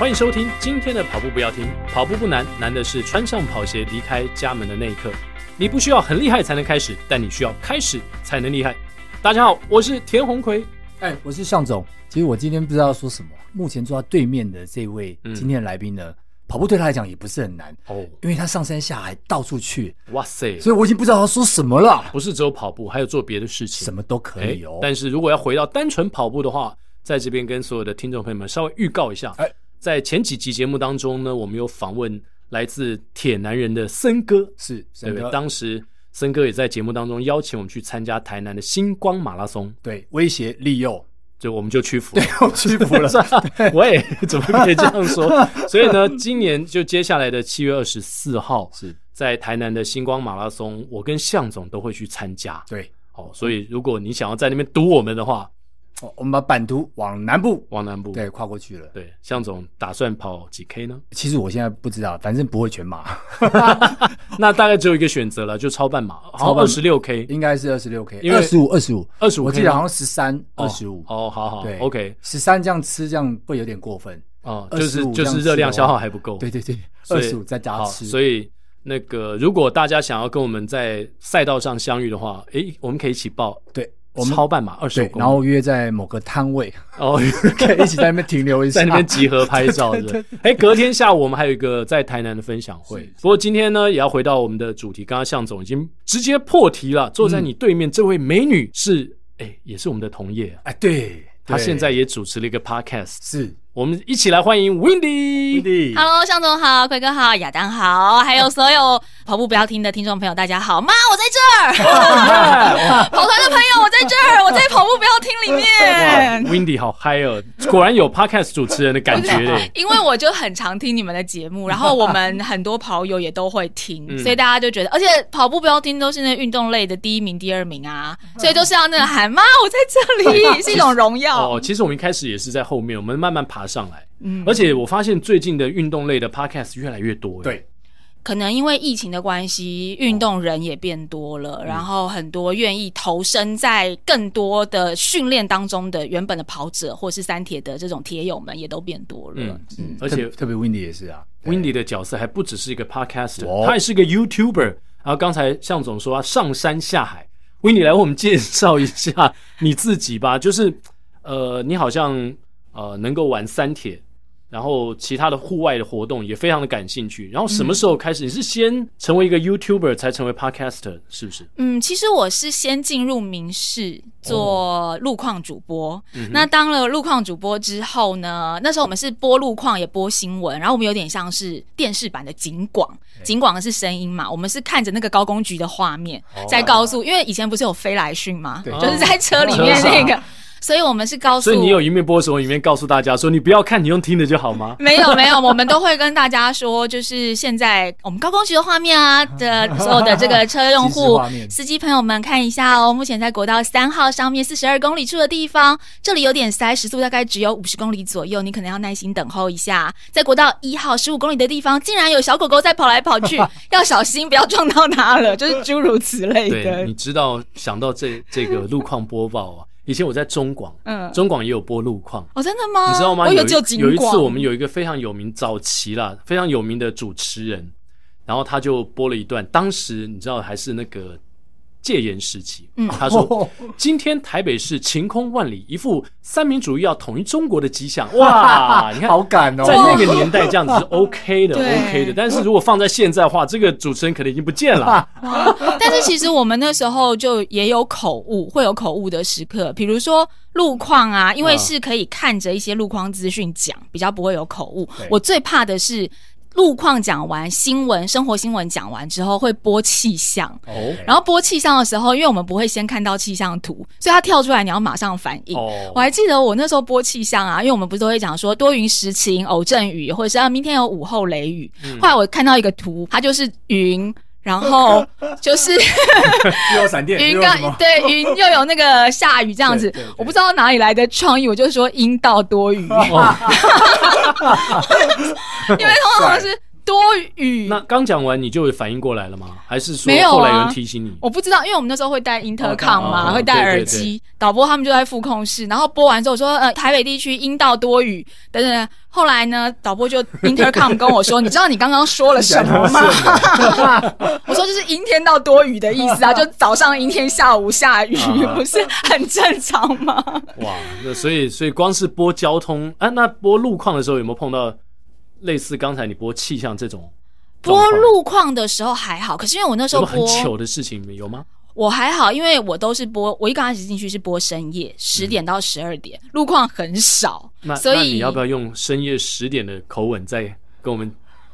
欢迎收听今天的跑步不要停，跑步不难，难的是穿上跑鞋离开家门的那一刻。你不需要很厉害才能开始，但你需要开始才能厉害。大家好，我是田红奎，哎，我是向总。其实我今天不知道说什么。目前坐在对面的这位今天的来宾呢，嗯、跑步对他来讲也不是很难哦，因为他上山下海到处去，哇塞！所以我已经不知道他说什么了。不是只有跑步，还有做别的事情，什么都可以哦。但是如果要回到单纯跑步的话，在这边跟所有的听众朋友们稍微预告一下，哎。在前几集节目当中呢，我们有访问来自铁男人的森哥，是，对，当时森哥也在节目当中邀请我们去参加台南的星光马拉松，对，威胁利诱，就我们就屈服了，对，我屈服了。喂，怎么可以这样说？所以呢，今年就接下来的七月二十四号是在台南的星光马拉松，我跟向总都会去参加。对，哦，所以如果你想要在那边堵我们的话。哦，我们把版图往南部，往南部，对，跨过去了。对，向总打算跑几 K 呢？其实我现在不知道，反正不会全马。那大概只有一个选择了，就超半马，超二十六 K，应该是二十六 K，因为二十五，二十五，二十五，我记得好像十三，二十五。哦，好好，对，OK，十三这样吃这样会有点过分哦，就是就是热量消耗还不够。对对对，二十五再加吃。所以那个如果大家想要跟我们在赛道上相遇的话，诶，我们可以一起报。对。我们超半马二十公里，然后约在某个摊位，哦，可以一起在那边停留一下，在那边集合拍照的。哎，隔天下午我们还有一个在台南的分享会。不过今天呢，也要回到我们的主题。刚刚向总已经直接破题了。坐在你对面这位美女是，哎，也是我们的同业。哎，对，她现在也主持了一个 podcast。是。我们一起来欢迎 Windy。Windy Hello，向总好，奎哥好，亚当好，还有所有跑步不要听的听众朋友，大家好。妈，我在这儿。跑团的朋友，我在这儿，我在跑步不要听里面。Windy 好嗨哦，果然有 Podcast 主持人的感觉嘞。因为我就很常听你们的节目，然后我们很多跑友也都会听，所以大家就觉得，而且跑步不要听都是那运动类的第一名、第二名啊，所以都是要那个喊妈，我在这里，是一种荣耀。哦，其实我们一开始也是在后面，我们慢慢爬。爬上来，嗯，而且我发现最近的运动类的 podcast 越来越多，对，可能因为疫情的关系，运动人也变多了，哦、然后很多愿意投身在更多的训练当中的原本的跑者或是三铁的这种铁友们也都变多了，嗯，嗯，而且特别 Windy 也是啊，Windy 的角色还不只是一个 podcaster，他还是一个 YouTuber。然后刚才向总说他上山下海，Windy 来为我们介绍一下你自己吧，就是呃，你好像。呃，能够玩三铁，然后其他的户外的活动也非常的感兴趣。然后什么时候开始？嗯、你是先成为一个 YouTuber 才成为 Podcaster，是不是？嗯，其实我是先进入民视做路况主播。哦、那当了路况主播之后呢，那时候我们是播路况也播新闻，然后我们有点像是电视版的警广，警广的是声音嘛，我们是看着那个高工局的画面在告诉，哦、因为以前不是有飞来讯吗？对就是在车里面那个。所以我们是告诉，所以你有一面播什么，一面告诉大家说，你不要看，你用听的就好吗？没有没有，我们都会跟大家说，就是现在我们高公局的画面啊 的所有的这个车用户、司机朋友们看一下哦。目前在国道三号上面四十二公里处的地方，这里有点塞，时速大概只有五十公里左右，你可能要耐心等候一下。在国道一号十五公里的地方，竟然有小狗狗在跑来跑去，要小心不要撞到它了，就是诸如此类的。对，你知道想到这这个路况播报啊。以前我在中广，嗯，中广也有播路况哦，真的吗？你知道吗？我有有有一次，我们有一个非常有名早期啦，非常有名的主持人，然后他就播了一段，当时你知道还是那个。戒严时期，嗯，他说：“今天台北市晴空万里，一副三民主义要统一中国的迹象。”哇，你看，好感哦，在那个年代这样子是 OK 的，OK 的。但是如果放在现在的话，这个主持人可能已经不见了。但是其实我们那时候就也有口误，会有口误的时刻，比如说路况啊，因为是可以看着一些路况资讯讲，比较不会有口误。我最怕的是。路况讲完，新闻、生活新闻讲完之后，会播气象。哦。然后播气象的时候，因为我们不会先看到气象图，所以它跳出来，你要马上反应。哦。我还记得我那时候播气象啊，因为我们不是都会讲说多云时晴、偶阵雨，或者是啊明天有午后雷雨。嗯。后来我看到一个图，它就是云。然后 就是又有闪电，云刚对云 又有那个下雨这样子，我不知道哪里来的创意，我就说阴道多雨，因为通常是多雨。那刚讲完你就反应过来了吗？还是说后来有人提醒你？啊、我不知道，因为我们那时候会戴 intercom 嘛，会戴耳机。导播他们就在副控室，然后播完之后说：“呃，台北地区阴道多雨。”等等。后来呢，导播就 intercom 跟我说：“你知道你刚刚说了什么吗？” 我说：“就是阴天到多雨的意思啊，就早上阴天，下午下雨，不是很正常吗？”哇，那所以所以光是播交通，啊，那播路况的时候有没有碰到？类似刚才你播气象这种播路况的时候还好，可是因为我那时候播有很糗的事情有吗？我还好，因为我都是播，我一刚开始进去是播深夜十点到十二点，嗯、路况很少，那所以你要不要用深夜十点的口吻再跟我们？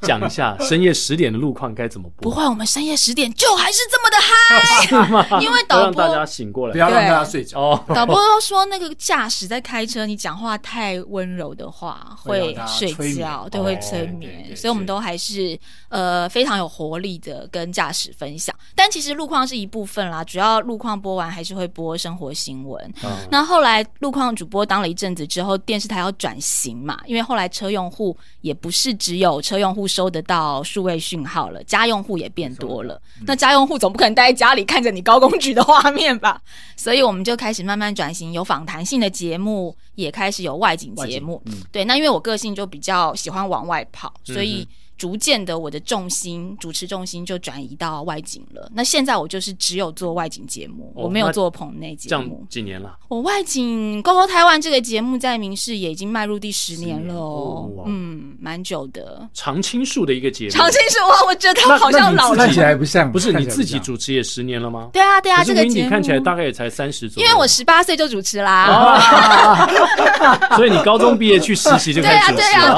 讲一下深夜十点的路况该怎么播？不会，我们深夜十点就还是这么的嗨，因为导播让大家醒过来，不要让大家睡觉。哦，导播都说那个驾驶在开车，你讲话太温柔的话会睡觉，对，会催眠。所以我们都还是呃非常有活力的跟驾驶分享。但其实路况是一部分啦，主要路况播完还是会播生活新闻。那后来路况主播当了一阵子之后，电视台要转型嘛，因为后来车用户也不是只有车用户。收得到数位讯号了，家用户也变多了。嗯、那家用户总不可能待在家里看着你高工局的画面吧？所以我们就开始慢慢转型，有访谈性的节目，也开始有外景节目。嗯、对，那因为我个性就比较喜欢往外跑，所以。逐渐的，我的重心主持重心就转移到外景了。那现在我就是只有做外景节目，哦、我没有做棚内节目。这样几年了？我外景《Go Go 台湾》这个节目在民视也已经迈入第十年了哦。哦嗯，蛮久的。常青树的一个节目。常青树哇，我觉得他好像老了。看起来不像。不是你自己主持也十年了吗？对啊，对啊，这个节目看起来大概也才三十左右。因为我十八岁就主持啦。所以你高中毕业去实习就开始主持了。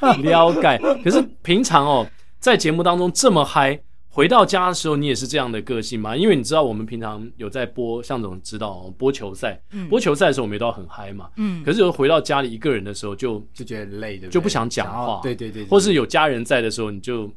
哦，了解。可是。平常哦，在节目当中这么嗨，回到家的时候你也是这样的个性吗？因为你知道我们平常有在播，向总知道哦，播球赛，嗯、播球赛的时候我们也都很嗨嘛。嗯。可是有回到家里一个人的时候就，就就觉得累的，就不想讲话。对对对，对。或是有家人在的时候，你就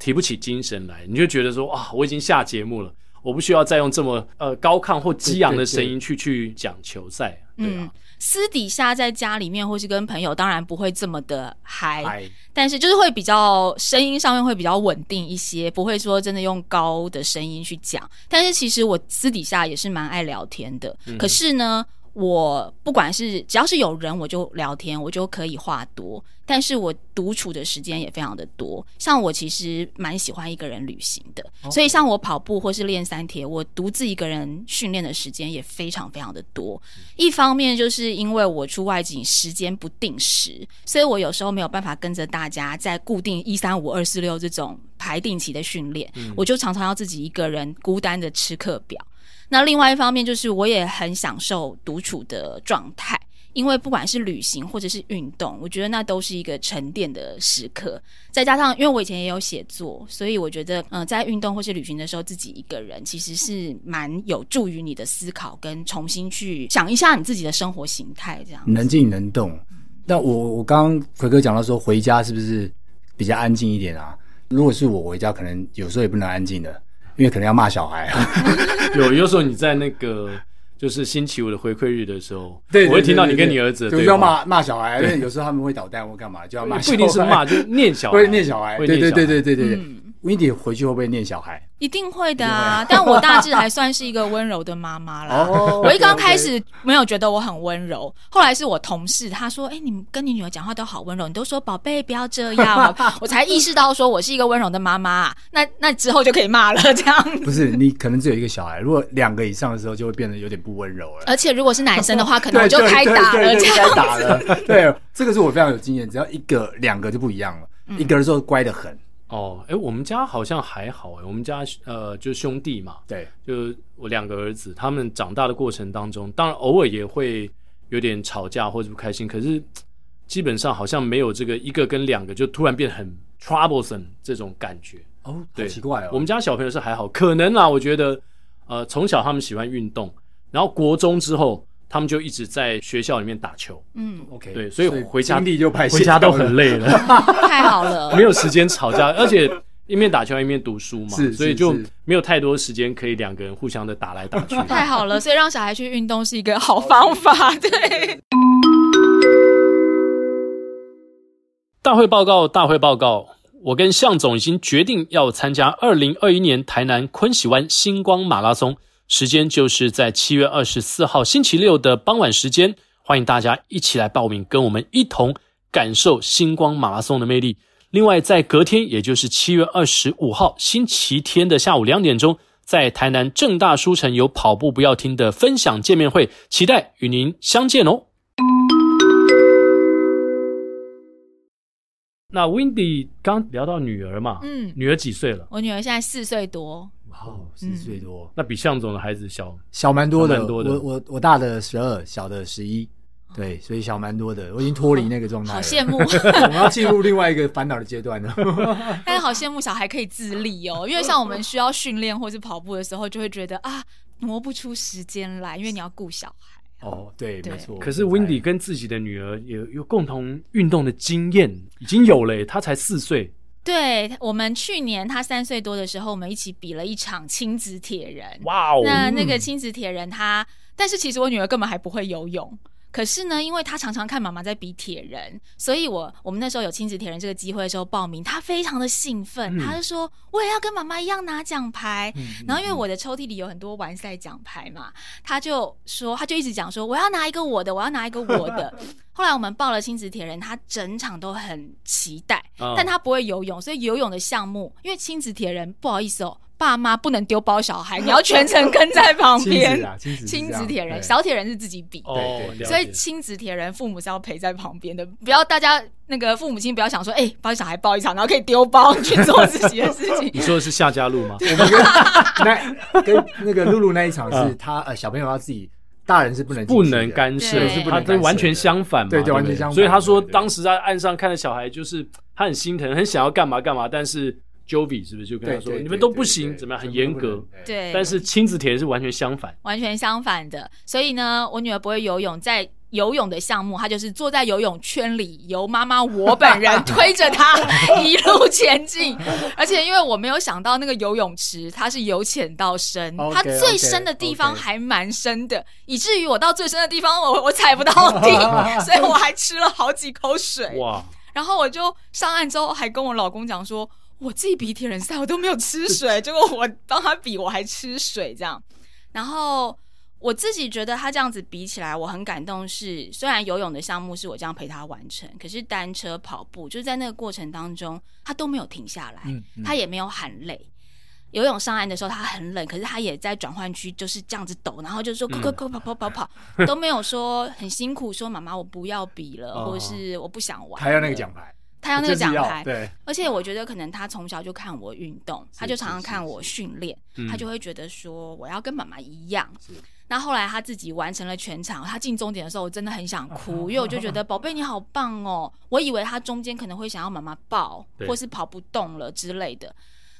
提不起精神来，你就觉得说啊，我已经下节目了，我不需要再用这么呃高亢或激昂的声音去对对对去讲球赛。对啊。嗯私底下在家里面或是跟朋友，当然不会这么的嗨但是就是会比较声音上面会比较稳定一些，不会说真的用高的声音去讲。但是其实我私底下也是蛮爱聊天的，嗯、可是呢。我不管是只要是有人，我就聊天，我就可以话多。但是我独处的时间也非常的多。像我其实蛮喜欢一个人旅行的.所以像我跑步或是练三铁，我独自一个人训练的时间也非常非常的多。嗯、一方面就是因为我出外景时间不定时，所以我有时候没有办法跟着大家在固定一三五二四六这种排定期的训练，嗯、我就常常要自己一个人孤单的吃课表。那另外一方面就是，我也很享受独处的状态，因为不管是旅行或者是运动，我觉得那都是一个沉淀的时刻。再加上，因为我以前也有写作，所以我觉得，嗯、在运动或是旅行的时候，自己一个人其实是蛮有助于你的思考，跟重新去想一下你自己的生活形态。这样能静能动。那我我刚刚奎哥讲到说，回家是不是比较安静一点啊？如果是我回家，可能有时候也不能安静的。因为可能要骂小孩啊，有有时候你在那个就是星期五的回馈日的时候，对，我会听到你跟你儿子就要骂骂小孩，因为有时候他们会捣蛋或干嘛，就要骂。不一定是骂，就 念小孩，会念小孩，对对对对对对对。Windy 回去会不会念小孩？一定会的啊！但我大致还算是一个温柔的妈妈啦。我一刚开始没有觉得我很温柔，后来是我同事他说：“哎，你跟你女儿讲话都好温柔，你都说宝贝不要这样。” 我才意识到说我是一个温柔的妈妈。那那之后就可以骂了，这样。不是你可能只有一个小孩，如果两个以上的时候，就会变得有点不温柔了。而且如果是男生的话，可能我就开打了，这样打了。对，这个是我非常有经验，只要一个两个就不一样了，一个的时候乖得很。哦，哎，我们家好像还好哎，我们家呃，就是兄弟嘛，对，就我两个儿子，他们长大的过程当中，当然偶尔也会有点吵架或者不开心，可是基本上好像没有这个一个跟两个就突然变很 troublesome 这种感觉哦，对，奇怪哦，我们家小朋友是还好，可能啊，我觉得呃，从小他们喜欢运动，然后国中之后。他们就一直在学校里面打球，嗯，OK，对，所以回家回家都很累了，太好了，没有时间吵架，而且一面打球一面读书嘛，所以就没有太多时间可以两个人互相的打来打去。太好了，所以让小孩去运动是一个好方法，对。大会报告，大会报告，我跟向总已经决定要参加二零二一年台南昆喜湾星光马拉松，时间就是在七月二十四号星期六的傍晚时间，欢迎大家一起来报名，跟我们一同感受星光马拉松的魅力。另外，在隔天，也就是七月二十五号星期天的下午两点钟，在台南正大书城有跑步不要停的分享见面会，期待与您相见哦。那 Windy 刚聊到女儿嘛，嗯，女儿几岁了？我女儿现在四岁多，哇，四岁多，那比向总的孩子小小蛮多的，多的。我我我大的十二，小的十一。对，所以小蛮多的，我已经脱离那个状态了。好羡慕，我们要进入另外一个烦恼的阶段了。但是好羡慕小孩可以自立哦，因为像我们需要训练或是跑步的时候，就会觉得啊，挪不出时间来，因为你要顾小孩。哦，对，对没错。可是 Windy 跟自己的女儿有有共同运动的经验，已经有了。她才四岁。对，我们去年她三岁多的时候，我们一起比了一场亲子铁人。哇哦！那那个亲子铁人她，她但是其实我女儿根本还不会游泳。可是呢，因为他常常看妈妈在比铁人，所以我我们那时候有亲子铁人这个机会的时候报名，他非常的兴奋，嗯、他就说我也要跟妈妈一样拿奖牌。嗯、然后因为我的抽屉里有很多完赛奖牌嘛，他就说他就一直讲说我要拿一个我的，我要拿一个我的。后来我们报了亲子铁人，他整场都很期待，哦、但他不会游泳，所以游泳的项目，因为亲子铁人不好意思哦。爸妈不能丢包小孩，你要全程跟在旁边。亲子铁人，小铁人是自己比，对，所以亲子铁人父母是要陪在旁边的。不要大家那个父母亲不要想说，哎，帮小孩抱一场，然后可以丢包去做自己的事情。你说的是夏家路吗？我们跟 跟那个露露那一场是他呃小朋友要自己，大人是不能不能干涉，是不能，他完全相反嘛，对对，完全相反。所以他说当时在岸上看着小孩，就是他很心疼，很想要干嘛干嘛，但是。Jovi 是不是就跟他说，你们都不行，怎么样？很严格。对，但是亲子铁人是完全相反，完全相反的。所以呢，我女儿不会游泳，在游泳的项目，她就是坐在游泳圈里，由妈妈我本人推着她 一路前进。而且因为我没有想到那个游泳池它是由浅到深，它最深的地方还蛮深的，以至于我到最深的地方我 我踩不到地，所以我还吃了好几口水。哇！然后我就上岸之后还跟我老公讲说。我自己比铁人赛，我都没有吃水，结果我帮他比，我还吃水这样。然后我自己觉得他这样子比起来，我很感动是。是虽然游泳的项目是我这样陪他完成，可是单车跑步就是在那个过程当中，他都没有停下来，嗯嗯、他也没有喊累。游泳上岸的时候他很冷，可是他也在转换区就是这样子抖，然后就说：“快快快跑跑跑跑！” 都没有说很辛苦，说妈妈我不要比了，哦、或者是我不想玩。他要那个奖牌。他要那个奖牌，对，而且我觉得可能他从小就看我运动，他就常常看我训练，他就会觉得说我要跟妈妈一样。那后来他自己完成了全场，他进终点的时候，我真的很想哭，因为我就觉得 宝贝你好棒哦，我以为他中间可能会想要妈妈抱，或是跑不动了之类的。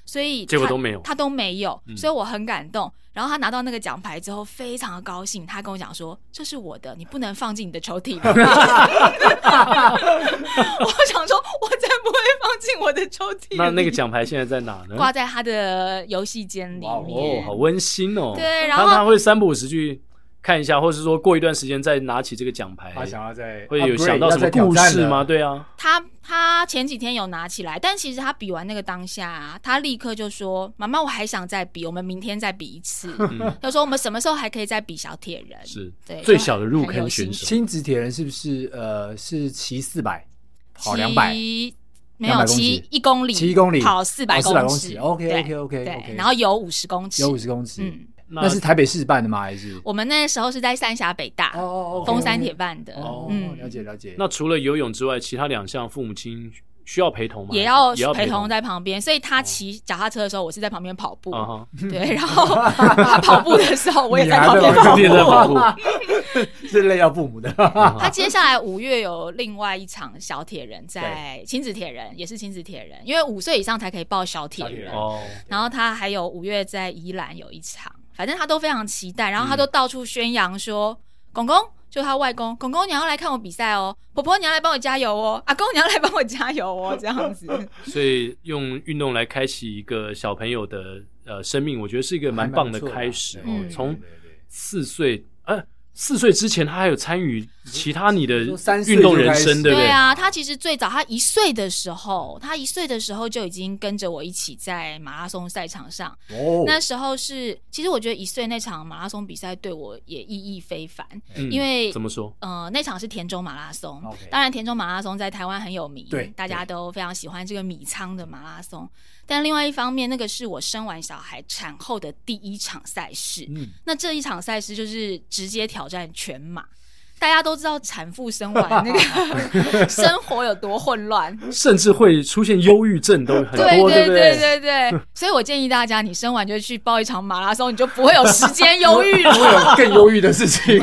所以结果都没有，他都没有，所以我很感动。然后他拿到那个奖牌之后，非常的高兴。他跟我讲说：“这是我的，你不能放进你的抽屉。”我想说，我才不会放进我的抽屉。那那个奖牌现在在哪呢？挂在他的游戏间里面。哦，好温馨哦。对，然后他会三不五时去。看一下，或是说过一段时间再拿起这个奖牌，他想要再会有想到什么故事吗？对啊，他他前几天有拿起来，但其实他比完那个当下，啊，他立刻就说：“妈妈，我还想再比，我们明天再比一次。嗯”他说：“我们什么时候还可以再比小铁人？”是对最小的入坑选手，亲子铁人是不是？呃，是骑四百，跑两百，没有骑一公里，骑一公里跑四百公里。OK OK OK OK，然后有五十公尺，有五十公尺，嗯。那是台北市办的吗？还是我们那时候是在三峡北大哦，丰山铁办的哦。嗯，了解了解。那除了游泳之外，其他两项父母亲需要陪同吗？也要陪同在旁边。所以他骑脚踏车的时候，我是在旁边跑步。对，然后他跑步的时候，我也在旁边跑步。是累到父母的。他接下来五月有另外一场小铁人，在亲子铁人也是亲子铁人，因为五岁以上才可以报小铁人哦。然后他还有五月在宜兰有一场。反正他都非常期待，然后他都到处宣扬说：“嗯、公公就他外公，公公你要来看我比赛哦，婆婆你要来帮我加油哦，阿公你要来帮我加油哦，这样子。”所以用运动来开启一个小朋友的呃生命，我觉得是一个蛮棒的开始哦。从四岁呃四岁之前，他还有参与其他你的运动人生，对不对？对啊，他其实最早，他一岁的时候，他一岁的时候就已经跟着我一起在马拉松赛场上。哦，那时候是，其实我觉得一岁那场马拉松比赛对我也意义非凡，嗯、因为怎么说？呃，那场是田中马拉松。当然，田中马拉松在台湾很有名，对，大家都非常喜欢这个米仓的马拉松。但另外一方面，那个是我生完小孩产后的第一场赛事。嗯，那这一场赛事就是直接挑战全马。大家都知道产妇生完 那个 生活有多混乱，甚至会出现忧郁症都很多，对对对对对。所以我建议大家，你生完就去报一场马拉松，你就不会有时间忧郁了。会有更忧郁的事情，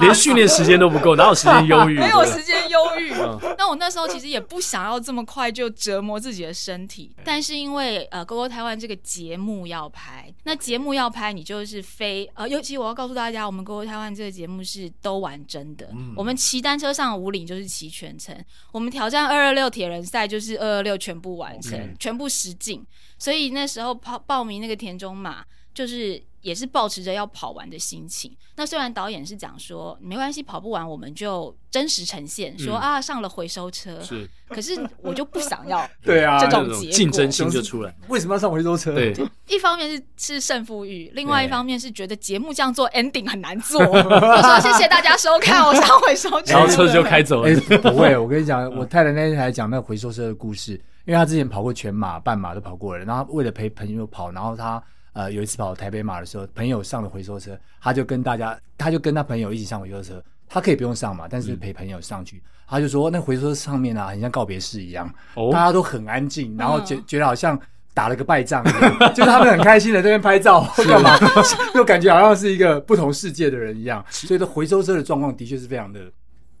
连训练时间都不够，哪有时间忧郁？没有时间忧郁。那我那时候其实也不想要这么快就折磨自己的身体，但是因为呃，GoGo 台湾这个节目要拍，那节目要拍，你就是非呃，尤其我要告诉大家，我们 GoGo 台湾这个节目是都玩。真的，嗯、我们骑单车上五岭就是骑全程，我们挑战二二六铁人赛就是二二六全部完成全部实景。所以那时候报报名那个田中马，就是也是保持着要跑完的心情。那虽然导演是讲说没关系，跑不完我们就。真实呈现说啊，上了回收车，是，可是我就不想要 对啊这种竞争性就出来。为什么要上回收车？对，一方面是是胜负欲，另外一方面是觉得节目这样做 ending 很难做。我说谢谢大家收看，我上回收车，然后车子就开走了。不会，我跟你讲，我太太那天还讲那个回收车的故事，因为她之前跑过全马、半马都跑过了，然后为了陪朋友跑，然后她呃有一次跑台北马的时候，朋友上了回收车，他就跟大家，他就跟他朋友一起上回收车。他可以不用上嘛，但是陪朋友上去，嗯、他就说那回收车上面啊，很像告别式一样，哦、大家都很安静，然后觉觉得好像打了个败仗，就是他们很开心的在那边拍照干嘛，就感觉好像是一个不同世界的人一样。所以，这回收车的状况的确是非常的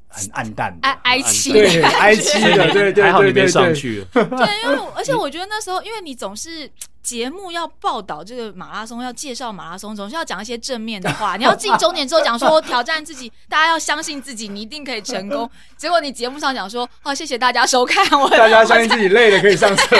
很暗淡，哀哀戚，对，哀戚的，对对，还好你没上去。对，因为而且我觉得那时候，因为你总是。节目要报道这个马拉松，要介绍马拉松，总是要讲一些正面的话。你要进终点之后讲说挑战自己，大家要相信自己，你一定可以成功。结果你节目上讲说，好、哦，谢谢大家收看，我大家相信自己 累了可以上车，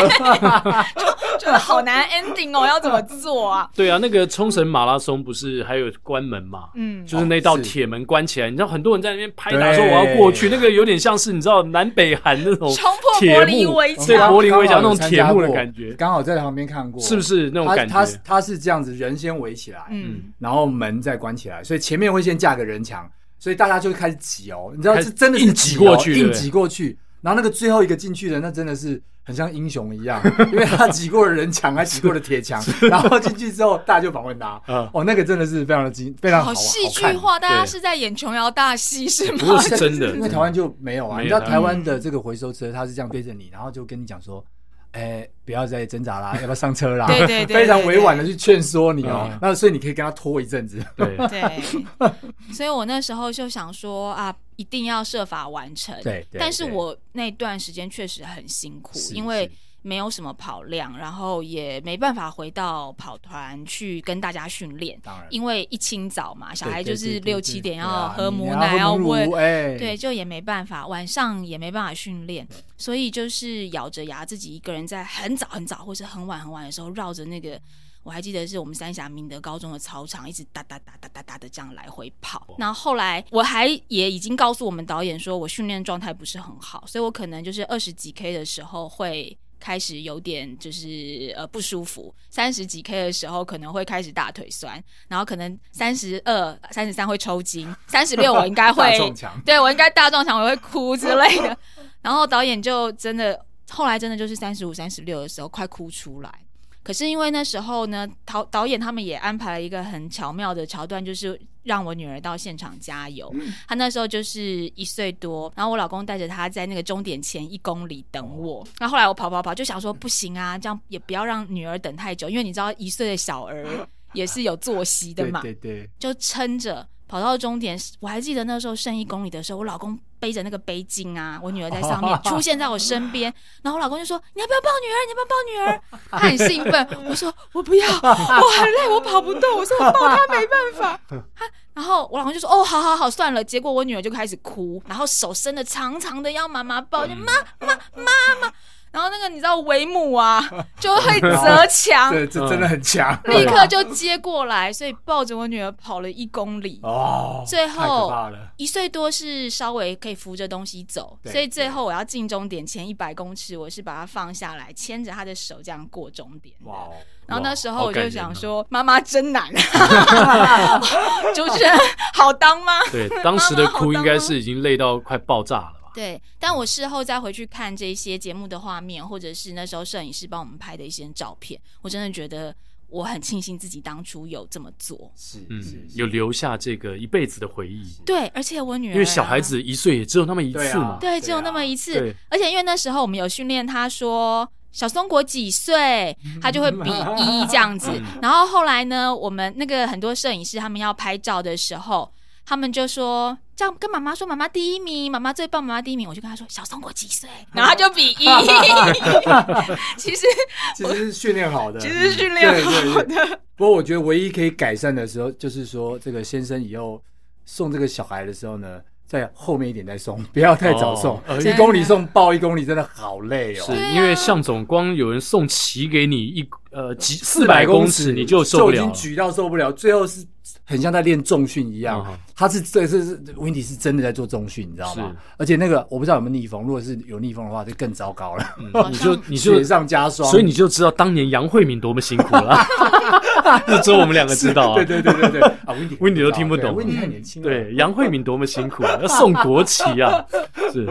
就就好难 ending 哦，要怎么做啊？对啊，那个冲绳马拉松不是还有关门嘛？嗯，就是那道铁门关起来，你知道很多人在那边拍打说我要过去，那个有点像是你知道南北韩那种冲破柏林围墙，对柏林围墙那种铁幕的感觉，刚好在旁边看过。是不是那种感觉？他他他是这样子，人先围起来，嗯，然后门再关起来，所以前面会先架个人墙，所以大家就开始挤哦，你知道是真的是挤过去，硬挤过去，然后那个最后一个进去的，那真的是很像英雄一样，因为他挤过了人墙，还挤过了铁墙，然后进去之后，大家就访问他，哦，那个真的是非常的精，非常好，戏剧化，大家是在演琼瑶大戏是吗？不是真的，因为台湾就没有啊，你知道台湾的这个回收车，他是这样对着你，然后就跟你讲说。哎、欸，不要再挣扎啦，要不要上车啦？对对对，非常委婉的去劝说你哦、那所以你可以跟他拖一阵子。对 对，所以我那时候就想说啊，一定要设法完成。对，对但是我那段时间确实很辛苦，因为。没有什么跑量，然后也没办法回到跑团去跟大家训练。当然，因为一清早嘛，小孩就是六七点要喝母奶，要喂，对，就也没办法。晚上也没办法训练，所以就是咬着牙自己一个人在很早很早或是很晚很晚的时候，绕着那个我还记得是我们三峡明德高中的操场，一直哒哒哒哒哒哒的这样来回跑。然后后来我还也已经告诉我们导演说，我训练状态不是很好，所以我可能就是二十几 K 的时候会。开始有点就是呃不舒服，三十几 K 的时候可能会开始大腿酸，然后可能三十二、三十三会抽筋，三十六 我应该会，对我应该大撞墙，我会哭之类的。然后导演就真的后来真的就是三十五、三十六的时候快哭出来。可是因为那时候呢，导导演他们也安排了一个很巧妙的桥段，就是让我女儿到现场加油。她那时候就是一岁多，然后我老公带着她在那个终点前一公里等我。那后来我跑跑跑，就想说不行啊，这样也不要让女儿等太久，因为你知道一岁的小儿 也是有作息的嘛。对对，就撑着。跑到终点，我还记得那时候剩一公里的时候，我老公背着那个背巾啊，我女儿在上面出现在我身边，然后我老公就说：“你要不要抱女儿？你要不要抱女儿？”他很兴奋，我说：“我不要，我很累，我跑不动。”我说：“我抱她没办法。”他，然后我老公就说：“哦，好好好，算了。”结果我女儿就开始哭，然后手伸的长长的要妈妈抱，就妈妈妈妈。然后那个你知道维姆啊，就会折墙，对，这真的很强，立刻就接过来，所以抱着我女儿跑了一公里。哦，最后一岁多是稍微可以扶着东西走，所以最后我要进终点前一百公尺，我是把她放下来，牵着她的手这样过终点。哇，然后那时候我就想说，妈妈真难，主持人好当吗？对，当时的哭应该是已经累到快爆炸了。对，但我事后再回去看这些节目的画面，或者是那时候摄影师帮我们拍的一些照片，我真的觉得我很庆幸自己当初有这么做，是，嗯，有留下这个一辈子的回忆。对，而且我女儿、啊、因为小孩子一岁也只有那么一次嘛，对，只有那么一次，而且因为那时候我们有训练他说小松果几岁，他就会比一这样子。然后后来呢，我们那个很多摄影师他们要拍照的时候。他们就说这样跟妈妈说，妈妈第一名，妈妈最棒，妈妈第一名。我就跟他说小松果几岁，然后他就比一。其实其实是训练好的，其实是训练好的。对对对。不过我觉得唯一可以改善的时候，就是说这个先生以后送这个小孩的时候呢，在后面一点再送，不要太早送。哦、一公里送抱一公里真的好累哦。是因为向总光有人送骑给你一呃几四百公尺，你就受不了，就已经举到受不了，最后是。很像在练重训一样，他是这这是 Windy 是真的在做重训，你知道吗？而且那个我不知道有没有逆风，如果是有逆风的话，就更糟糕了。你就你就雪上加霜，所以你就知道当年杨慧敏多么辛苦了。就只有我们两个知道啊。对对对对对啊，Windy Windy 都听不懂，Windy 太年轻了。对，杨慧敏多么辛苦啊，要送国旗啊，是，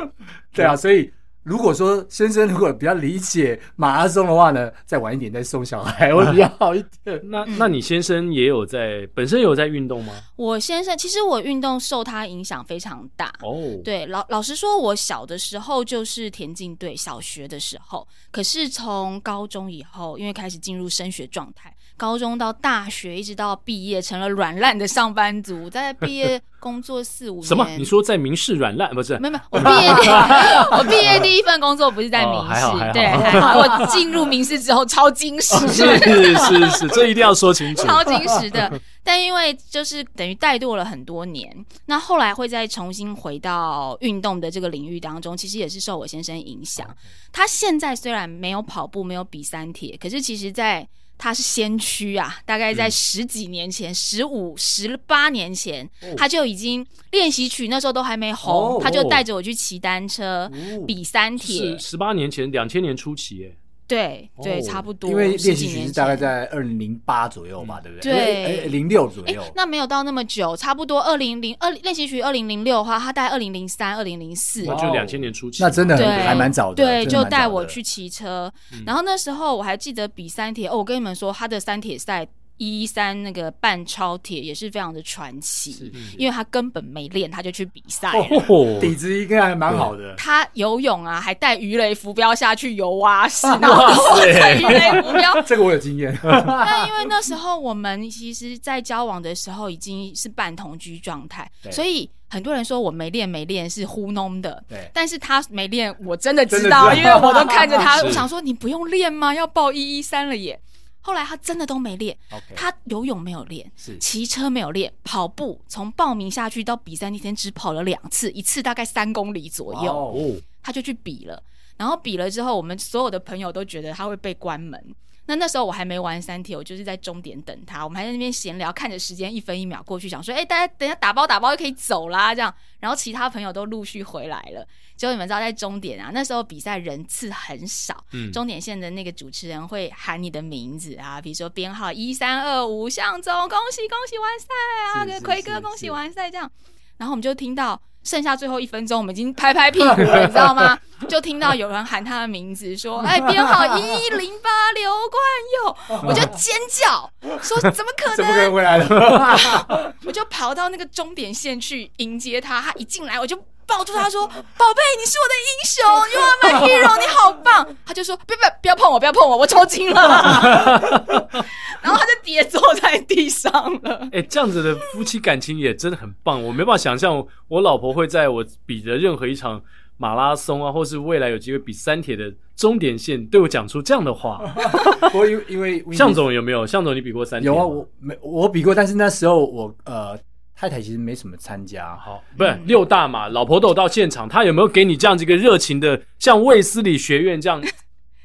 对啊，所以。如果说先生如果比较理解马拉松的话呢，再晚一点再送小孩会比较好一点。那那你先生也有在本身有在运动吗？我先生其实我运动受他影响非常大哦。对，老老实说，我小的时候就是田径队，小学的时候。可是从高中以后，因为开始进入升学状态，高中到大学一直到毕业，成了软烂的上班族，在毕业。工作四五年，什么？你说在民视软烂不是？没有没有，我毕业 我毕业第一份工作不是在民视，哦、对，还好。我进入民视之后超精实，是是是是，这一定要说清楚，超精实的。但因为就是等于怠惰了很多年，那后来会再重新回到运动的这个领域当中，其实也是受我先生影响。他现在虽然没有跑步，没有比三铁，可是其实在。他是先驱啊，大概在十几年前，十五、十八年前，哦、他就已经练习曲那时候都还没红，哦、他就带着我去骑单车、哦、比三铁。十八年前，两千年初期耶。对对，差不多。因为练习曲是大概在二零零八左右嘛，对不对？对，零六左右。那没有到那么久，差不多二零零二练习曲二零零六的话，他大概二零零三、二零零四，就两千年初期。那真的还蛮早的。对，就带我去骑车，然后那时候我还记得比三铁哦，我跟你们说他的三铁赛。一一三那个半超铁也是非常的传奇，是因为他根本没练，他就去比赛，哦、底子应该还蛮好的。他游泳啊，还带鱼雷浮标下去游蛙式，然后带鱼雷浮标，这个我有经验。但因为那时候我们其实，在交往的时候已经是半同居状态，所以很多人说我没练没练是糊弄的。对，但是他没练，我真的知道，因为我都看着他，我想说你不用练吗？要报一一三了耶。后来他真的都没练.他游泳没有练，是骑车没有练，跑步从报名下去到比赛那天只跑了两次，一次大概三公里左右.他就去比了。然后比了之后，我们所有的朋友都觉得他会被关门。那那时候我还没玩三铁，我就是在终点等他。我们还在那边闲聊，看着时间一分一秒过去，想说：“哎、欸，大家等一下打包打包就可以走啦。”这样，然后其他朋友都陆续回来了。结果你们知道，在终点啊，那时候比赛人次很少，嗯，终点线的那个主持人会喊你的名字啊，比如说编号一三二五，向总，恭喜恭喜完赛啊，奎哥恭喜完赛这样。然后我们就听到。剩下最后一分钟，我们已经拍拍屁股了，你知道吗？就听到有人喊他的名字，说：“哎，编号一一零八刘冠佑。”我就尖叫，说：“怎么可能？怎么可能回来了？”我就跑到那个终点线去迎接他。他一进来，我就抱住他说：“宝贝，你是我的英雄，You are my hero，你好棒！”他就说：“别别不要碰我，不要碰我，我抽筋了。”然后他就跌坐在地上了。哎、欸，这样子的夫妻感情也真的很棒。我没办法想象，我老婆会在我比的任何一场马拉松啊，或是未来有机会比三铁的终点线，对我讲出这样的话。我因因为 向总有没有？向总，你比过三铁？有啊，我没我比过，但是那时候我呃太太其实没什么参加。好，不是六大嘛，老婆都有到现场，她有没有给你这样子一个热情的，像卫斯理学院这样？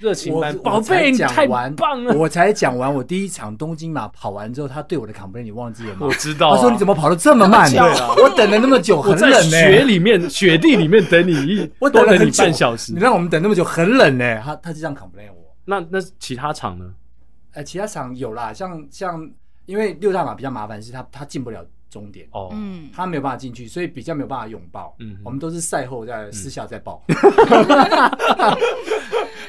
热情班，宝贝，你太棒了！我才讲完我第一场东京马跑完之后，他对我的 complain 你忘记了吗？我知道，他说你怎么跑得这么慢？对啊，我等了那么久，很冷呢。雪里面、雪地里面等你，我等了你半小时。你让我们等那么久，很冷呢。他他就这样 complain 我。那那其他场呢？哎，其他场有啦，像像因为六大马比较麻烦，是他他进不了。终点哦，嗯，他没有办法进去，所以比较没有办法拥抱。嗯，我们都是赛后在私下再抱。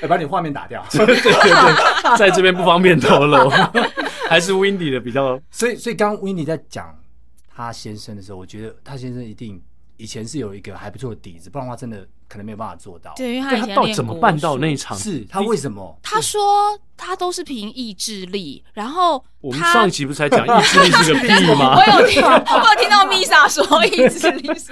哎，把你画面打掉。对对对，在这边不方便透露，还是 Windy 的比较。所以，所以刚刚 Windy 在讲他先生的时候，我觉得他先生一定以前是有一个还不错的底子，不然的话真的。可能没有办法做到。对，因为他以前到怎么办到那一场？是他为什么？他说他都是凭意志力，然后我们上一集不是才讲意志力是个 屁吗？我有听，我有听到 Misa 说意志力是，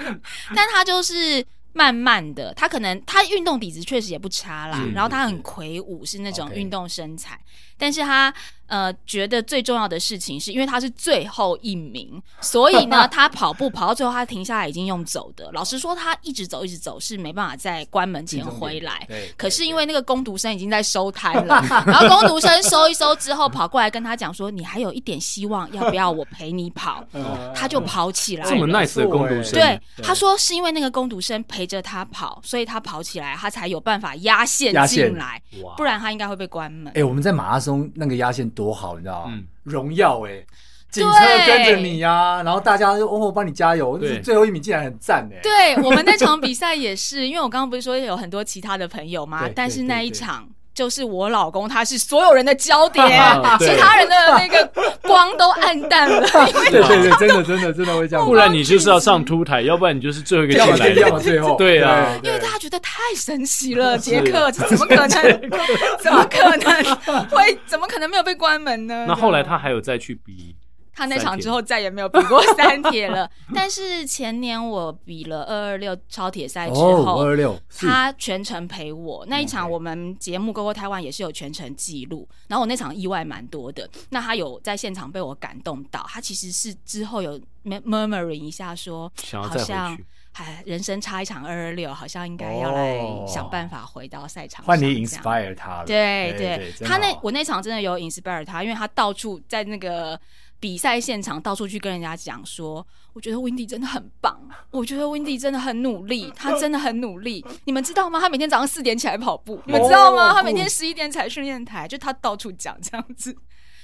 但他就是慢慢的，他可能他运动底子确实也不差啦，然后他很魁梧，是那种运动身材，但是他。呃，觉得最重要的事情是因为他是最后一名，所以呢，他跑步跑到最后，他停下来已经用走的。老实说，他一直走一直走是没办法在关门前回来。可是因为那个工读生已经在收摊了，然后工读生收一收之后跑过来跟他讲说：“你还有一点希望，要不要我陪你跑？” 他就跑起来。这么 nice 的工读生。对，他说是因为那个工读生陪着他跑，所以他跑起来，他才有办法压线进来，不然他应该会被关门。哎，我们在马拉松那个压线。多好，你知道吗？荣耀哎，警车跟着你呀，然后大家就哦，我帮你加油。最后一名竟然很赞哎。对，我们那场比赛也是，因为我刚刚不是说有很多其他的朋友吗？但是那一场就是我老公，他是所有人的焦点，其他人的那个光都暗淡了。对对对，真的真的真的会这样。不然你就是要上凸台，要不然你就是最后一个进来的。最后，对啊，因为大家觉得太神奇了，杰克这怎么可能？怎么可能会？怎么可能没有被关门呢？那后来他还有再去比。他那场之后再也没有比过三 铁了，但是前年我比了二二六超铁赛之后，二二六，他全程陪我。那一场，我们节目《GoGo 台湾》也是有全程记录，然后我那场意外蛮多的，那他有在现场被我感动到，他其实是之后有 murmuring 一下说，好像还人生差一场二二六，好像应该要来想办法回到赛场，换你 inspire 他了，对对，他那我那场真的有 inspire 他，因为他到处在那个。比赛现场到处去跟人家讲说，我觉得 Windy 真的很棒，我觉得 Windy 真的很努力，他真的很努力。你们知道吗？他每天早上四点起来跑步，你们知道吗？他每天十一点才训练台，就他到处讲这样子。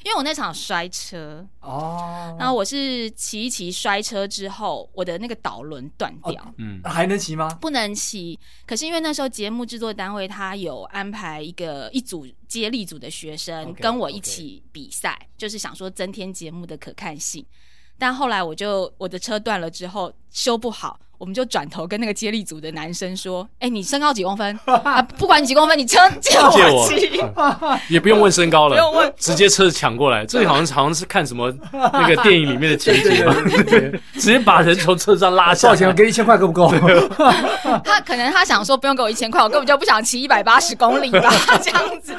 因为我那场摔车哦，oh. 然后我是骑一骑摔车之后，我的那个导轮断掉，嗯，oh, 还能骑吗？不能骑。可是因为那时候节目制作单位他有安排一个一组接力组的学生跟我一起比赛，okay, okay. 就是想说增添节目的可看性。但后来我就我的车断了之后修不好。我们就转头跟那个接力组的男生说：“哎，你身高几公分？啊，不管你几公分，你车借我骑，也不用问身高了，不用问，直接车子抢过来。这里好像好像是看什么那个电影里面的情节，直接把人从车上拉下。多少钱？我给你一千块够不够？他可能他想说不用给我一千块，我根本就不想骑一百八十公里吧，这样子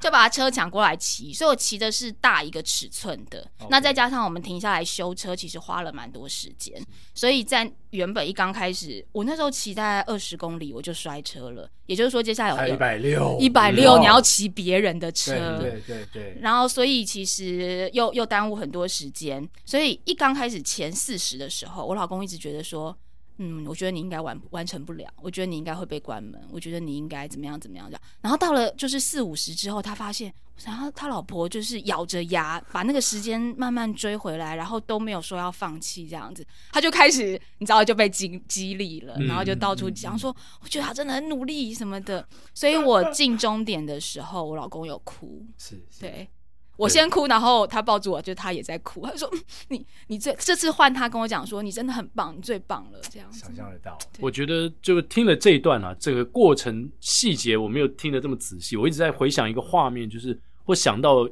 就把他车抢过来骑。所以我骑的是大一个尺寸的，那再加上我们停下来修车，其实花了蛮多时间，所以在。原本一刚开始，我那时候骑大概二十公里，我就摔车了。也就是说，接下来有一百六，一百六，你要骑别人的车，对对对对。然后，所以其实又又耽误很多时间。所以一刚开始前四十的时候，我老公一直觉得说，嗯，我觉得你应该完完成不了，我觉得你应该会被关门，我觉得你应该怎么样怎么样这样。然后到了就是四五十之后，他发现。然后他老婆就是咬着牙把那个时间慢慢追回来，然后都没有说要放弃这样子，他就开始你知道就被激激励了，然后就到处讲说，我觉得他真的很努力什么的。所以我进终点的时候，我老公有哭，是，对，我先哭，然后他抱住我，就他也在哭，他说你你这这次换他跟我讲说，你真的很棒，你最棒了这样子。想象得到，我觉得就听了这一段啊，这个过程细节我没有听得这么仔细，我一直在回想一个画面，就是。会想到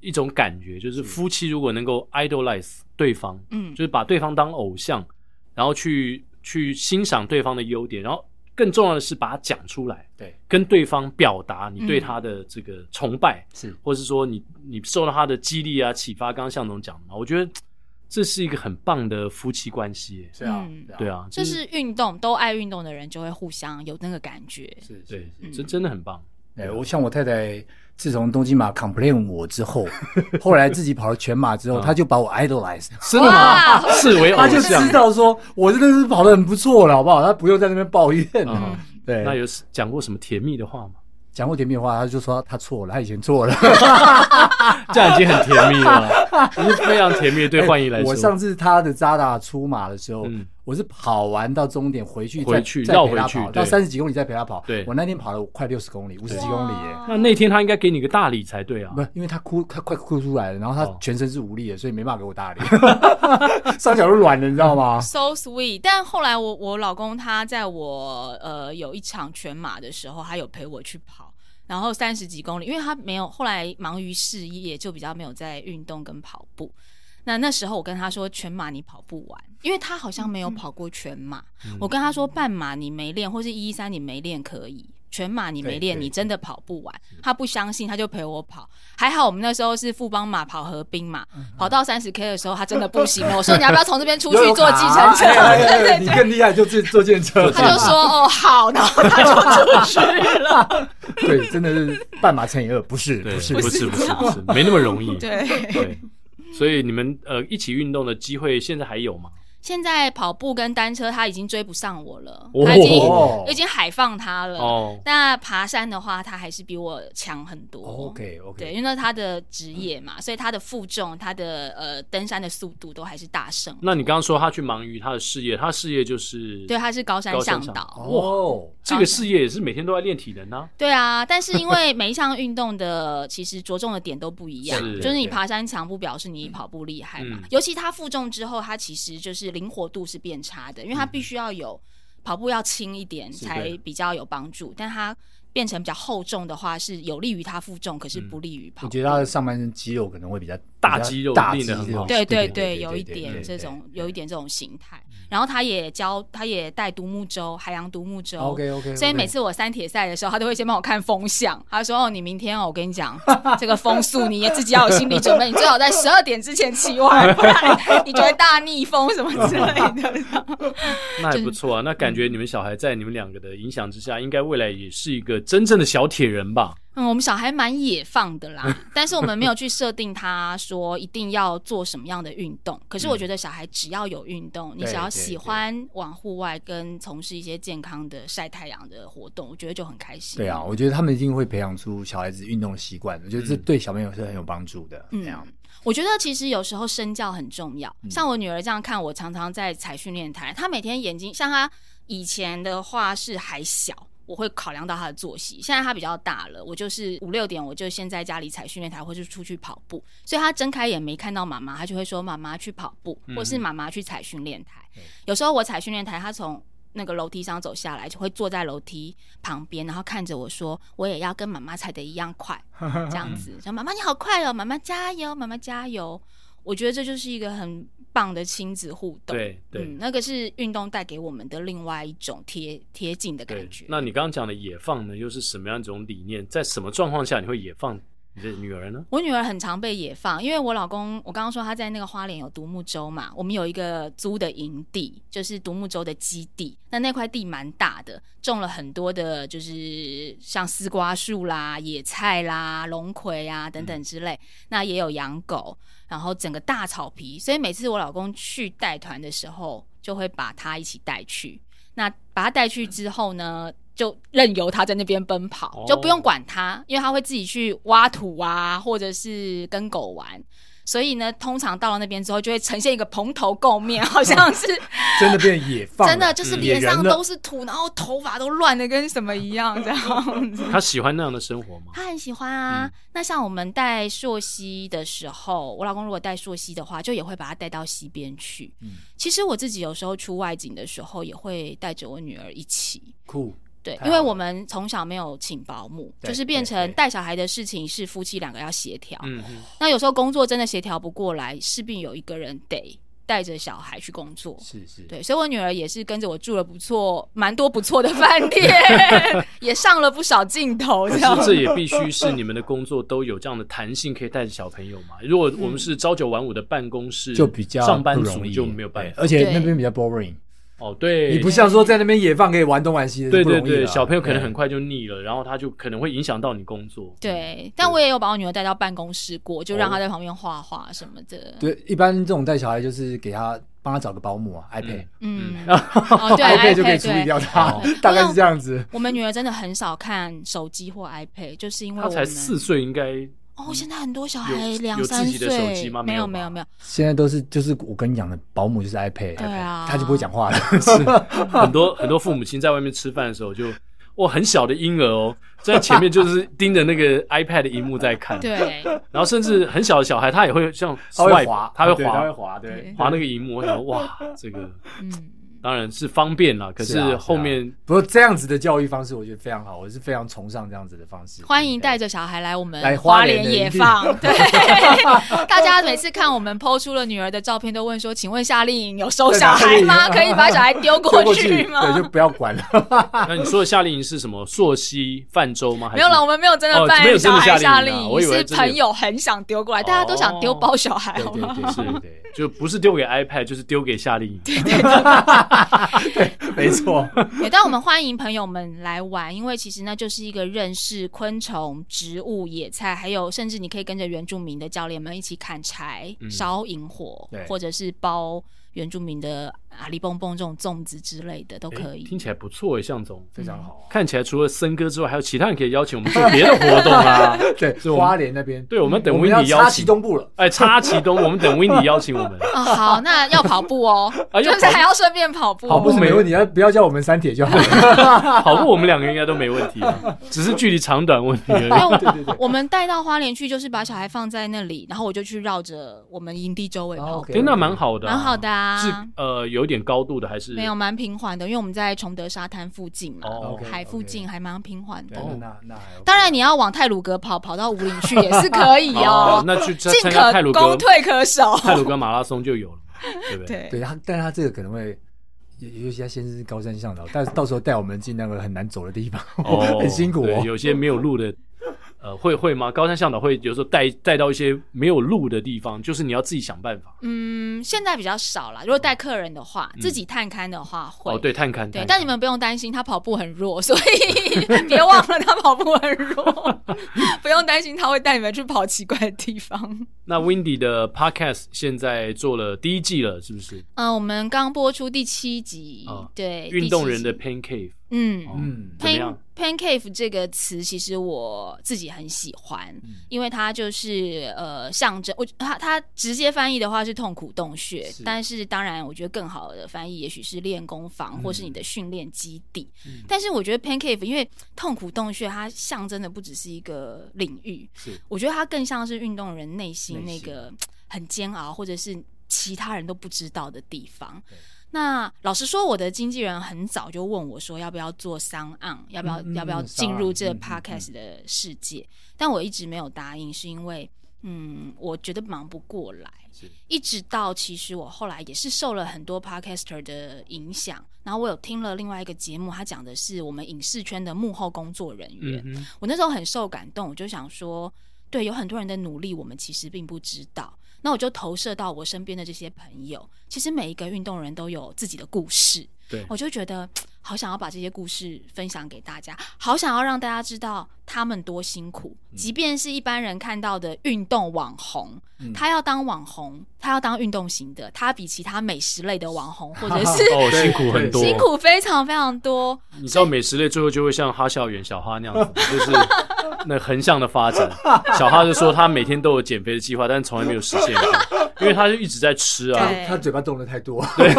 一种感觉，就是。夫妻如果能够 idolize 对方，嗯，就是把对方当偶像，然后去去欣赏对方的优点，然后更重要的是把它讲出来，对，跟对方表达你对他的这个崇拜，是、嗯，或是说你你受到他的激励啊启发。刚刚向总讲的嘛，我觉得这是一个很棒的夫妻关系，是啊，对啊，就是运动都爱运动的人就会互相有那个感觉，是，对，这真的很棒。哎，我像我太太。自从东京马 complain 我之后，后来自己跑了全马之后，他就把我 idolize，真的吗？视为偶像，他就知道说我真的是跑得很不错了，好不好？他不用在那边抱怨。对，那有讲过什么甜蜜的话吗？讲过甜蜜的话，他就说他错了，他以前错了，这样已经很甜蜜了，已 经非常甜蜜。对幻逸来说，我上次他的扎达出马的时候。我是跑完到终点回去，回去再陪他跑，到三十几公里再陪他跑。对，我那天跑了快六十公里，五十几公里耶。那那天他应该给你个大礼才对啊。不是，因为他哭，他快哭出来了，然后他全身是无力的，所以没办法给我大礼。上脚都软了，你知道吗？So sweet。但后来我我老公他在我呃有一场全马的时候，他有陪我去跑，然后三十几公里，因为他没有后来忙于事业，就比较没有在运动跟跑步。那那时候我跟他说，全马你跑不完，因为他好像没有跑过全马。嗯、我跟他说，半马你没练，或是一一三你没练可以，全马你没练，你真的跑不完。他不相信，他就陪我跑。还好我们那时候是富邦马跑河滨嘛，跑到三十 K 的时候，他真的不行了。我说 你要不要从这边出去坐计程车？你更厉害，就坐坐计程车。他就说哦好，然后他就出去了。对，真的是半马乘以二，不是，不是，不是，不是，不是，没那么容易。对对。所以你们呃一起运动的机会现在还有吗？现在跑步跟单车他已经追不上我了，他已经已经海放他了。哦，那爬山的话，他还是比我强很多。OK OK，对，因为他的职业嘛，所以他的负重、他的呃登山的速度都还是大胜。那你刚刚说他去忙于他的事业，他的事业就是对，他是高山向导。哦，这个事业也是每天都在练体能呢。对啊，但是因为每一项运动的其实着重的点都不一样，就是你爬山强不表示你跑步厉害嘛。尤其他负重之后，他其实就是。灵活度是变差的，因为它必须要有跑步要轻一点才比较有帮助，但它变成比较厚重的话，是有利于它负重，可是不利于跑步。我觉得他的上半身肌肉可能会比较大肌肉，大肌肉，对对对，有一点这种，有一点这种形态。然后他也教，他也带独木舟，海洋独木舟。OK OK。所以每次我三铁赛的时候，他都会先帮我看风向。他说：“哦，你明天哦，我跟你讲，这个风速你也自己要有心理准备，你最好在十二点之前骑完，不然你就会大逆风什么之类的。”那还不错啊，那感觉你们小孩在你们两个的影响之下，应该未来也是一个真正的小铁人吧？嗯，我们小孩蛮野放的啦，但是我们没有去设定他说一定要做什么样的运动。可是我觉得小孩只要有运动，你只要喜欢往户外跟从事一些健康的晒太阳的活动，我觉得就很开心。对啊，我觉得他们一定会培养出小孩子运动的习惯，我觉得这对小朋友是很有帮助的。嗯，我觉得其实有时候身教很重要。像我女儿这样看，我常常在踩训练台，她每天眼睛像她以前的话是还小。我会考量到他的作息，现在他比较大了，我就是五六点我就先在家里踩训练台，或是出去跑步，所以他睁开眼没看到妈妈，他就会说妈妈去跑步，或是妈妈去踩训练台。嗯、有时候我踩训练台，他从那个楼梯上走下来，就会坐在楼梯旁边，然后看着我说，我也要跟妈妈踩的一样快，这样子，说妈妈你好快哦，妈妈加油，妈妈加油。我觉得这就是一个很棒的亲子互动，对对，嗯，那个是运动带给我们的另外一种贴贴近的感觉。那你刚刚讲的野放呢，又是什么样一种理念？在什么状况下你会野放？你的女儿呢？我女儿很常被野放，因为我老公，我刚刚说他在那个花莲有独木舟嘛，我们有一个租的营地，就是独木舟的基地。那那块地蛮大的，种了很多的，就是像丝瓜树啦、野菜啦、龙葵啊等等之类。嗯、那也有养狗，然后整个大草皮，所以每次我老公去带团的时候，就会把他一起带去。那把他带去之后呢？就任由他在那边奔跑，oh. 就不用管他，因为他会自己去挖土啊，或者是跟狗玩。所以呢，通常到了那边之后，就会呈现一个蓬头垢面，好像是 真的变野放，真的就是脸上都是土，然后头发都乱的跟什么一样这样子。他喜欢那样的生活吗？他很喜欢啊。嗯、那像我们带溯溪的时候，我老公如果带溯溪的话，就也会把他带到溪边去。嗯、其实我自己有时候出外景的时候，也会带着我女儿一起。酷。对，因为我们从小没有请保姆，就是变成带小孩的事情是夫妻两个要协调。嗯嗯。那有时候工作真的协调不过来，势必有一个人得带着小孩去工作。是是。对，所以我女儿也是跟着我住了不错、蛮多不错的饭店，也上了不少镜头。这样这也必须是你们的工作都有这样的弹性，可以带着小朋友嘛？如果我们是朝九晚五的办公室，就比较上班族就没有办法，而且那边比较 boring。哦，对，你不像说在那边野放可以玩东玩西的，对对对，小朋友可能很快就腻了，然后他就可能会影响到你工作。对，但我也有把我女儿带到办公室过，就让她在旁边画画什么的。对，一般这种带小孩就是给他帮他找个保姆啊，iPad，嗯，iPad 就可以处理掉他，大概是这样子。我们女儿真的很少看手机或 iPad，就是因为她才四岁，应该。哦，现在很多小孩两三岁，没有没有没有，现在都是就是我跟你讲的保姆就是 iPad，对啊，他就不会讲话了。是很多很多父母亲在外面吃饭的时候就，哇，很小的婴儿哦，在前面就是盯着那个 iPad 的荧幕在看，对，然后甚至很小的小孩他也会像 swipe，他会滑，他会滑，对，滑那个荧幕，我想哇，这个，嗯。当然是方便了，可是后面不过这样子的教育方式，我觉得非常好，我是非常崇尚这样子的方式。欢迎带着小孩来我们来花莲野放，对，大家每次看我们 PO 出了女儿的照片，都问说：“请问夏令营有收小孩吗？可以把小孩丢过去吗？”对，就不要管了。那你说的夏令营是什么？朔溪泛舟吗？没有了，我们没有真的办小孩夏令营，是朋友很想丢过来，大家都想丢包小孩，好吗？对对对，就不是丢给 iPad，就是丢给夏令营。对对对。对，没错。也但我们欢迎朋友们来玩，因为其实那就是一个认识昆虫、植物、野菜，还有甚至你可以跟着原住民的教练们一起砍柴、烧萤火，嗯、或者是包原住民的。阿里蹦蹦这种粽子之类的都可以，听起来不错诶，向总非常好。看起来除了森哥之外，还有其他人可以邀请我们做别的活动啊。对，是花莲那边。对，我们等 Winny 邀请。插旗东部了，哎，插旗东，我们等 Winny 邀请我们。啊，好，那要跑步哦，就是还要顺便跑步。跑步没问题，要不要叫我们三铁就好了。跑步我们两个应该都没问题，只是距离长短问题而已。对对对，我们带到花莲去，就是把小孩放在那里，然后我就去绕着我们营地周围跑。哎，那蛮好的，蛮好的啊。是呃，有点高度的还是？没有，蛮平缓的，因为我们在崇德沙滩附近嘛，海附近还蛮平缓的。那那当然你要往泰鲁阁跑，跑到武岭去也是可以哦。那去进可攻，退可守，泰鲁格马拉松就有了，对不对？对，他，但他这个可能会，尤其他先是高山向导，但是到时候带我们进那个很难走的地方，很辛苦哦。有些没有路的。呃，会会吗？高山向导会有时候带带到一些没有路的地方，就是你要自己想办法。嗯，现在比较少了。如果带客人的话，嗯、自己探勘的话会。哦，对，探勘。对，但你们不用担心，他跑步很弱，所以别忘了他跑步很弱，不用担心他会带你们去跑奇怪的地方。那 Windy 的 Podcast 现在做了第一季了，是不是？嗯、呃，我们刚播出第七集。哦、对，运动人的 Pain Cave。嗯。嗯，pain pain cave 这个词其实我自己很喜欢，嗯、因为它就是呃象征我它它直接翻译的话是痛苦洞穴，是。但是当然我觉得更好的翻译也许是练功房、嗯、或是你的训练基地。嗯、但是我觉得 pain cave 因为痛苦洞穴它象征的不只是一个领域，是。我觉得它更像是运动人内心那个很煎熬或者是其他人都不知道的地方。那老实说，我的经纪人很早就问我说，要不要做 SoundOn，要不要、嗯、要不要进入这个 podcast 的世界？嗯嗯嗯、但我一直没有答应，是因为嗯，我觉得忙不过来。是一直到其实我后来也是受了很多 podcaster 的影响，然后我有听了另外一个节目，他讲的是我们影视圈的幕后工作人员。嗯、哼我那时候很受感动，我就想说，对，有很多人的努力，我们其实并不知道。那我就投射到我身边的这些朋友，其实每一个运动人都有自己的故事，对，我就觉得好想要把这些故事分享给大家，好想要让大家知道他们多辛苦。嗯、即便是一般人看到的运动网红，嗯、他要当网红，他要当运动型的，他比其他美食类的网红或者 是哦 辛苦很多，辛苦非常非常多。你知道美食类最后就会像哈校园小哈那样子，就是。那横向的发展，小哈就说他每天都有减肥的计划，但是从来没有实现过，因为他就一直在吃啊。他嘴巴动的太多，对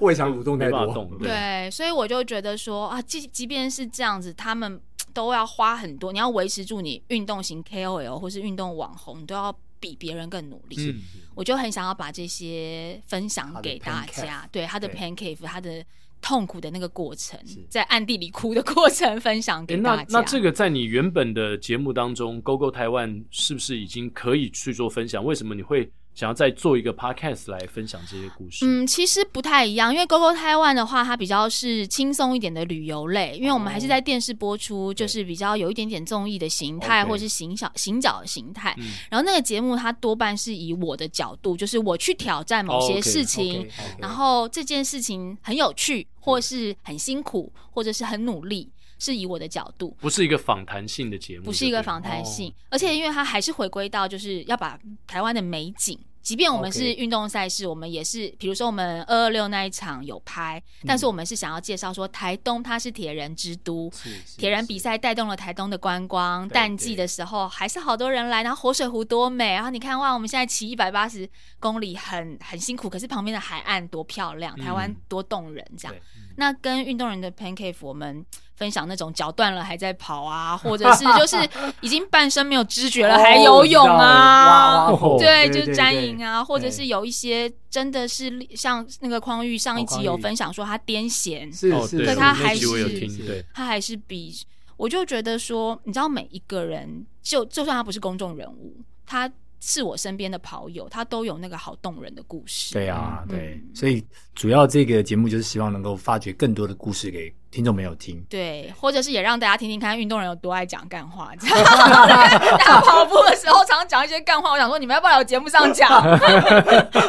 胃肠蠕动太多。对，对，所以我就觉得说啊，即即便是这样子，他们 都要花很多，你要维持住你运动型 KOL 或是运动网红，你都要比别人更努力。嗯，我就很想要把这些分享给大家。对，他的 Pain Cave，他的。痛苦的那个过程，在暗地里哭的过程，分享给大家。欸、那那这个在你原本的节目当中，《Go Go 台湾》是不是已经可以去做分享？为什么你会想要再做一个 podcast 来分享这些故事？嗯，其实不太一样，因为 GoGo Taiwan 的话，它比较是轻松一点的旅游类，因为我们还是在电视播出，就是比较有一点点综艺的形态，或者是行小行脚的形态。然后那个节目它多半是以我的角度，就是我去挑战某些事情，然后这件事情很有趣，或是很辛苦，或者是很努力。是以我的角度，不是一个访谈性的节目，不是一个访谈性，而且因为它还是回归到就是要把台湾的美景。即便我们是运动赛事，我们也是，比如说我们二二六那一场有拍，但是我们是想要介绍说台东它是铁人之都，铁人比赛带动了台东的观光，淡季的时候还是好多人来，然后活水湖多美，然后你看哇，我们现在骑一百八十公里很很辛苦，可是旁边的海岸多漂亮，台湾多动人，这样。那跟运动人的 Pancake 我们分享那种脚断了还在跑啊，或者是就是已经半身没有知觉了还游泳啊，对，就是詹莹啊，或者是有一些真的是像那个匡玉上一集有分享说他癫痫，是是，可他还是他还是比，我就觉得说，你知道每一个人就就算他不是公众人物，他。是我身边的跑友，他都有那个好动人的故事。对啊，对，嗯、所以主要这个节目就是希望能够发掘更多的故事给听众朋友听。对，或者是也让大家听听看运动人有多爱讲干话。这样 大家跑步的时候常常讲一些干话，我想说你们要不要来节目上讲？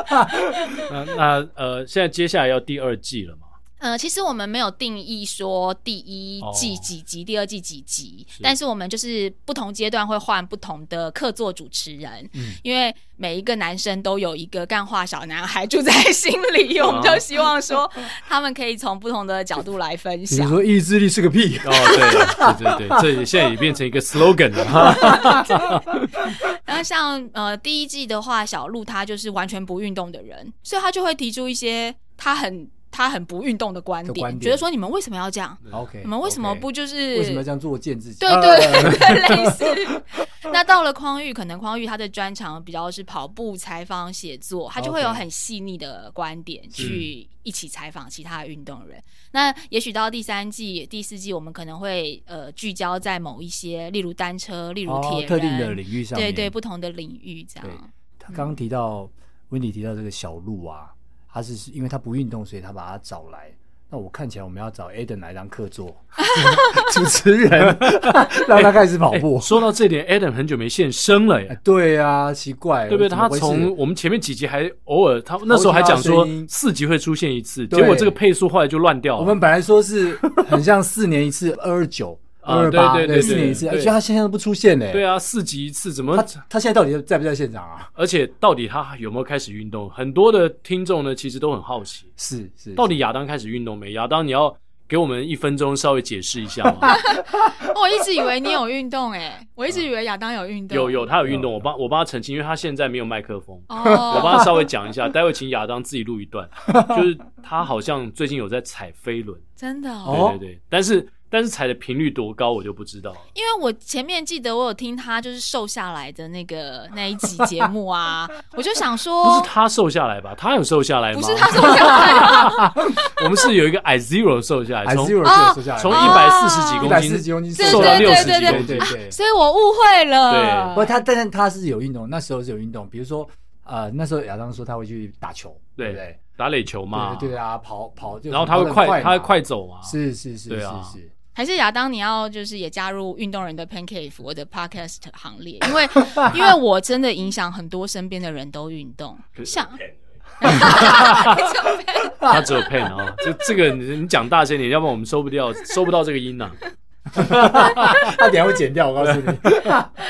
那那呃，现在接下来要第二季了嘛？呃，其实我们没有定义说第一季几集，哦、第二季几集，是但是我们就是不同阶段会换不同的客座主持人，嗯、因为每一个男生都有一个干话小男孩住在心里，我们就希望说他们可以从不同的角度来分享。你说意志力是个屁哦，对对对对，这现在也变成一个 slogan 了。然后像呃第一季的话，小鹿他就是完全不运动的人，所以他就会提出一些他很。他很不运动的观点，觉得说你们为什么要这样？OK，你们为什么不就是为什么要这样作践自己？对对 对，类似。那到了匡玉，可能匡玉他的专长比较是跑步、采访、写作，他就会有很细腻的观点去一起采访其他的运动人。那也许到第三季、第四季，我们可能会呃聚焦在某一些，例如单车、例如铁人特定的领域上，对对，不同的领域这样。他刚刚提到温迪提到这个小鹿啊。他是因为他不运动，所以他把他找来。那我看起来我们要找 Adam 来当客座 主持人，让他开始跑步。说到这点，Adam 很久没现身了耶。对啊，奇怪，对不对？他从我们前面几集还偶尔，他那时候还讲说四集会出现一次，结果这个配速后来就乱掉了。我们本来说是很像四年一次，二二九。二二八，对对对，四年一次，而且他现在都不出现呢。对啊，四集一次，怎么？他他现在到底在不在现场啊？而且到底他有没有开始运动？很多的听众呢，其实都很好奇。是是，到底亚当开始运动没？亚当，你要给我们一分钟稍微解释一下吗？我一直以为你有运动，哎，我一直以为亚当有运动。有有，他有运动。我帮我帮他澄清，因为他现在没有麦克风。我帮他稍微讲一下，待会请亚当自己录一段。就是他好像最近有在踩飞轮，真的。对对对，但是。但是踩的频率多高，我就不知道了。因为我前面记得我有听他就是瘦下来的那个那一集节目啊，我就想说，不是他瘦下来吧？他有瘦下来吗？不是他瘦下来，我们是有一个 I Zero 瘦下来，从 I Zero 瘦下来，从一百四十几公斤瘦到六十几公斤，对对对，所以我误会了。对，不过他但是他是有运动，那时候是有运动，比如说呃那时候亚当说他会去打球，对不对？打垒球嘛，对啊，跑跑，然后他会快，他会快走嘛，是是是是是。还是亚当，你要就是也加入运动人的 Pancake 我的 Podcast 行列，因为 因为我真的影响很多身边的人都运动，像 他只有 pen 啊，就这个你你讲大声点，要不然我们收不掉，收不到这个音呢。他等下会剪掉，我告诉你。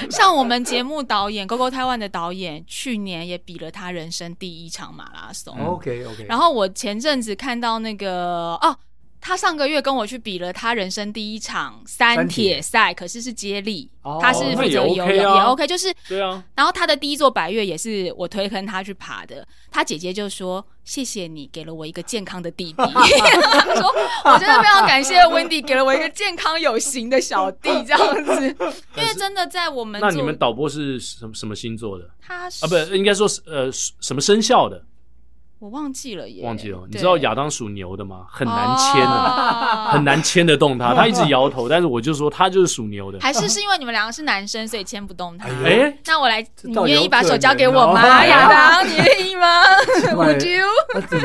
像我们节目导演 GoGo Taiwan 的导演，去年也比了他人生第一场马拉松。OK OK。然后我前阵子看到那个哦。他上个月跟我去比了他人生第一场三铁赛，可是是接力，他是负责游泳也 OK，就是对啊。然后他的第一座百岳也是我推坑他去爬的，他姐姐就说：“谢谢你给了我一个健康的弟弟。”他说：“我真的非常感谢 Wendy 给了我一个健康有型的小弟，这样子。”因为真的在我们那你们导播是什么什么星座的？他是啊，不应该说是呃什么生肖的？我忘记了耶，忘记了。你知道亚当属牛的吗？很难牵的，很难牵得动他。他一直摇头，但是我就说他就是属牛的。还是是因为你们两个是男生，所以牵不动他？哎，那我来，你愿意把手交给我吗？亚当，你愿意吗？Would you？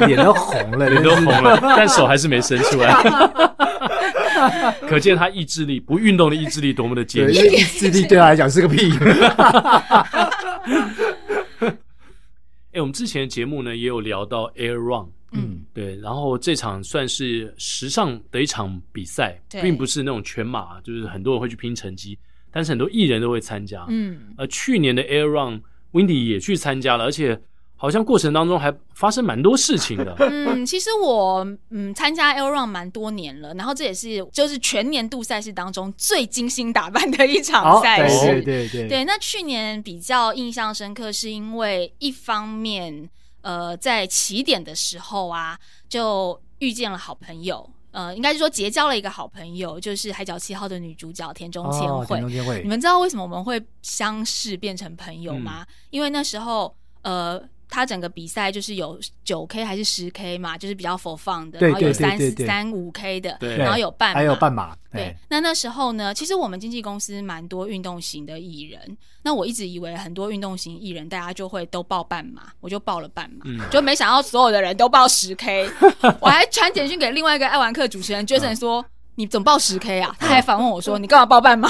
脸都红了，脸都红了，但手还是没伸出来。可见他意志力，不运动的意志力多么的坚毅。意志力对他来讲是个屁。哎，我们之前的节目呢也有聊到 Air Run，嗯，对，然后这场算是时尚的一场比赛，并不是那种全马，就是很多人会去拼成绩，但是很多艺人都会参加，嗯，呃，去年的 Air Run，Windy 也去参加了，而且。好像过程当中还发生蛮多事情的。嗯，其实我嗯参加 Air Run 蛮多年了，然后这也是就是全年度赛事当中最精心打扮的一场赛事。对对对对。那去年比较印象深刻，是因为一方面呃在起点的时候啊，就遇见了好朋友，呃，应该是说结交了一个好朋友，就是《海角七号》的女主角田中千惠。田中千惠，你们知道为什么我们会相识变成朋友吗？嗯、因为那时候呃。他整个比赛就是有九 K 还是十 K 嘛，就是比较 for fun 的，然后有三三五 K 的，然后有半马，还有半马。对，那那时候呢，其实我们经纪公司蛮多运动型的艺人，那我一直以为很多运动型艺人大家就会都报半马，我就报了半马，就没想到所有的人都报十 K，我还传简讯给另外一个爱玩客主持人 Jason 说。你怎么报十 K 啊？他还反问我说：“你干嘛报半马？”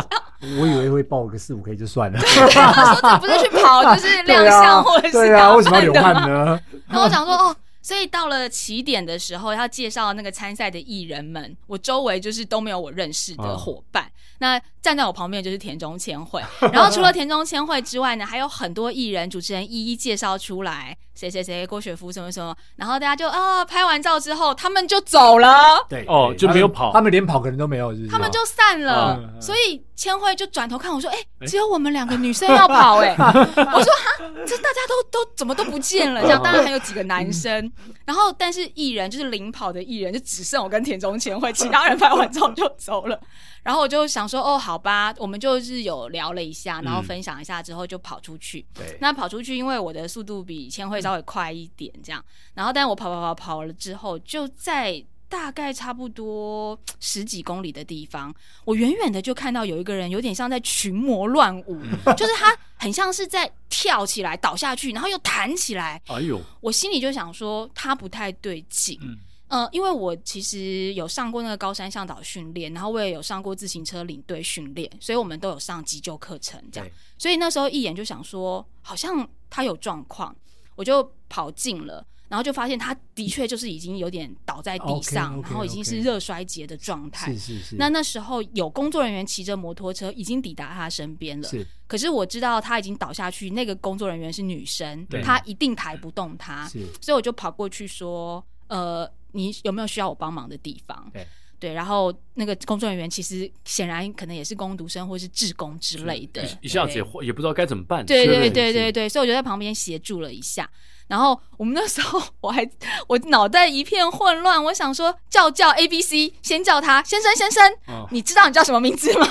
我以为会报个四五 K 就算了。对，他说这不是去跑，就是亮相或者是对啊，为什么要流汗呢？然后我想说哦。所以到了起点的时候，要介绍那个参赛的艺人们，我周围就是都没有我认识的伙伴。哦、那站在我旁边就是田中千惠，然后除了田中千惠之外呢，还有很多艺人，主持人一一介绍出来，谁谁谁，郭雪芙什么什么，然后大家就啊拍完照之后，他们就走了。对，哦，就没有跑，他们连跑可能都没有，是是？他们就散了。嗯、所以千惠就转头看我说：“哎、欸，只有我们两个女生要跑、欸。”哎，我说：“哈，这大家都都怎么都不见了？这样当然还有几个男生。”然后，但是艺人就是领跑的艺人，就只剩我跟田中千惠，其他人拍完照就走了。然后我就想说，哦，好吧，我们就是有聊了一下，然后分享一下之后就跑出去。对、嗯，那跑出去，因为我的速度比千惠稍微快一点，这样。然后，但我跑跑跑跑了之后，就在。大概差不多 十几公里的地方，我远远的就看到有一个人，有点像在群魔乱舞，就是他很像是在跳起来倒下去，然后又弹起来。哎呦！我心里就想说他不太对劲。嗯，呃，因为我其实有上过那个高山向导训练，然后我也有上过自行车领队训练，所以我们都有上急救课程这样。所以那时候一眼就想说，好像他有状况，我就跑近了。然后就发现他的确就是已经有点倒在地上，然后已经是热衰竭的状态。是是是。那那时候有工作人员骑着摩托车已经抵达他身边了。是。可是我知道他已经倒下去，那个工作人员是女生，她一定抬不动他。是。所以我就跑过去说：“呃，你有没有需要我帮忙的地方？”对。对。然后那个工作人员其实显然可能也是工读生或是志工之类的，一下子也也不知道该怎么办。对对对对对。所以我就在旁边协助了一下。然后我们那时候我还我脑袋一片混乱，我想说叫叫 A B C，先叫他先生先生，哦、你知道你叫什么名字吗？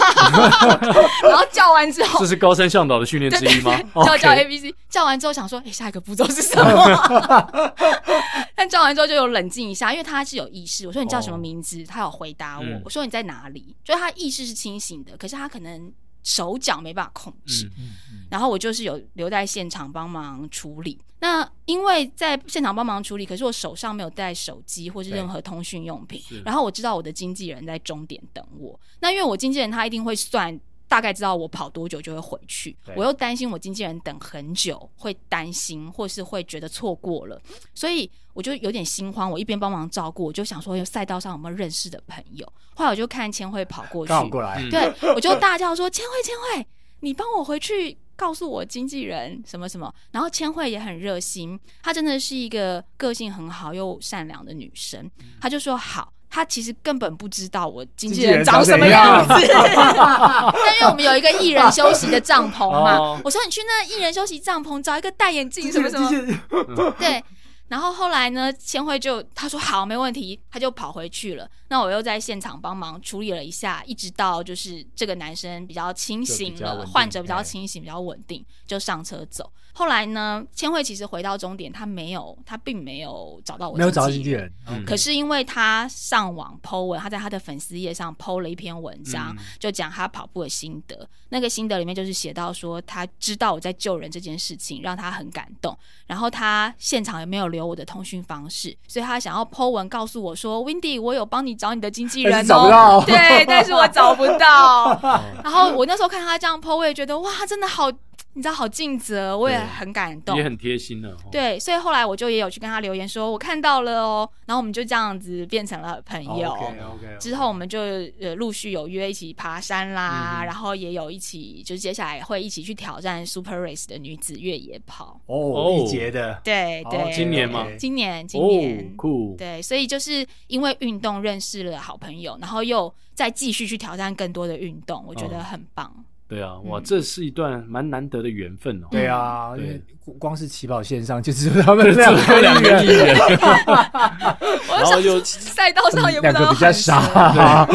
然后叫完之后，这是高山向导的训练之一吗？对对对叫叫 A B C，叫完之后想说，哎，下一个步骤是什么？但叫完之后就有冷静一下，因为他是有意识。我说你叫什么名字？哦、他有回答我。嗯、我说你在哪里？就是他意识是清醒的，可是他可能。手脚没办法控制，嗯嗯、然后我就是有留在现场帮忙处理。那因为在现场帮忙处理，可是我手上没有带手机或是任何通讯用品。然后我知道我的经纪人在终点等我。那因为我经纪人他一定会算。大概知道我跑多久就会回去，我又担心我经纪人等很久会担心，或是会觉得错过了，所以我就有点心慌。我一边帮忙照顾，我就想说，有赛道上有没有认识的朋友？后来我就看千惠跑过去，过来，对，我就大叫说：“千惠，千惠，你帮我回去告诉我经纪人什么什么。”然后千惠也很热心，她真的是一个个性很好又善良的女生，她就说好。他其实根本不知道我经纪人长什么样子，但因为我们有一个艺人休息的帐篷嘛，我说你去那艺人休息帐篷找一个戴眼镜什么什么，对。然后后来呢，千惠就他说好，没问题，他就跑回去了。那我又在现场帮忙处理了一下，一直到就是这个男生比较清醒了，患者比较清醒，比较稳定，就上车走。后来呢，千惠其实回到终点，他没有，他并没有找到我，没有找到经纪人。嗯、可是因为他上网 po 文，他在他的粉丝页上 po 了一篇文章，嗯、就讲他跑步的心得。那个心得里面就是写到说，他知道我在救人这件事情让他很感动。然后他现场也没有留我的通讯方式，所以他想要 po 文告诉我说，Windy，我有帮你找你的经纪人哦。找不到。对，但是我找不到。然后我那时候看他这样 po，我也觉得哇，真的好。你知道好尽责，我也很感动，也很贴心的。对，所以后来我就也有去跟他留言说，我看到了哦。然后我们就这样子变成了朋友。OK OK。之后我们就呃陆续有约一起爬山啦，然后也有一起，就接下来会一起去挑战 Super Race 的女子越野跑。哦，一节的。对对。今年吗？今年，今年。酷。对，所以就是因为运动认识了好朋友，然后又再继续去挑战更多的运动，我觉得很棒。对啊，哇，这是一段蛮难得的缘分哦。对啊，因为光是起跑线上就只有他们两个两个艺人，然后就赛道上也不知道两个比较傻，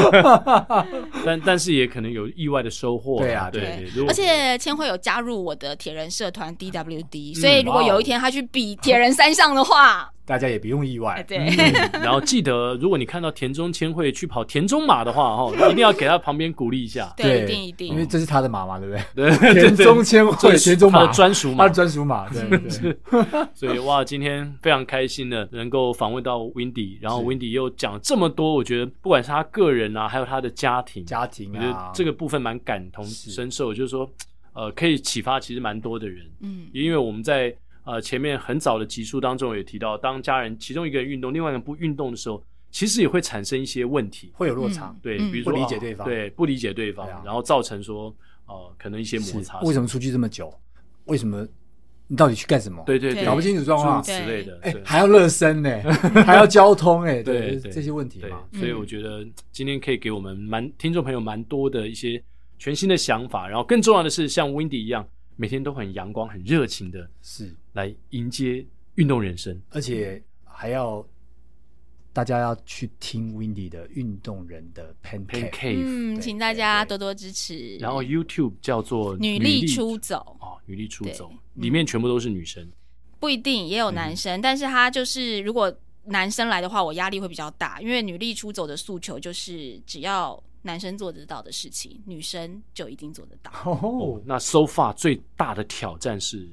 但但是也可能有意外的收获。对啊，对，而且千惠有加入我的铁人社团 DWD，所以如果有一天他去比铁人三项的话。大家也不用意外，对。然后记得，如果你看到田中千惠去跑田中马的话，哈，一定要给他旁边鼓励一下。对，一定一定，因为这是他的马嘛，对不对？对，田中千惠，田中马的专属马，他的专属马，对对。所以哇，今天非常开心的能够访问到 Windy，然后 Windy 又讲这么多，我觉得不管是他个人啊，还有他的家庭，家庭啊，这个部分蛮感同身受，就是说，呃，可以启发其实蛮多的人。嗯，因为我们在。呃，前面很早的集数当中也提到，当家人其中一个人运动，另外一个人不运动的时候，其实也会产生一些问题，会有落差。对，比如说不理解对方，对，不理解对方，然后造成说，呃，可能一些摩擦。为什么出去这么久？为什么？你到底去干什么？对对对，搞不清楚状况，之类的。哎，还要热身呢，还要交通，哎，对这些问题嘛。所以我觉得今天可以给我们蛮听众朋友蛮多的一些全新的想法，然后更重要的是，像 Windy 一样。每天都很阳光、很热情的，是。来迎接运动人生，而且还要大家要去听 Windy 的运动人的 Pancake，嗯，请大家多多支持。然后 YouTube 叫做女力出走。哦，女力出走里面全部都是女生，不一定也有男生，但是他就是如果男生来的话，我压力会比较大，因为女力出走的诉求就是只要。男生做得到的事情，女生就一定做得到。哦，那 so far 最大的挑战是？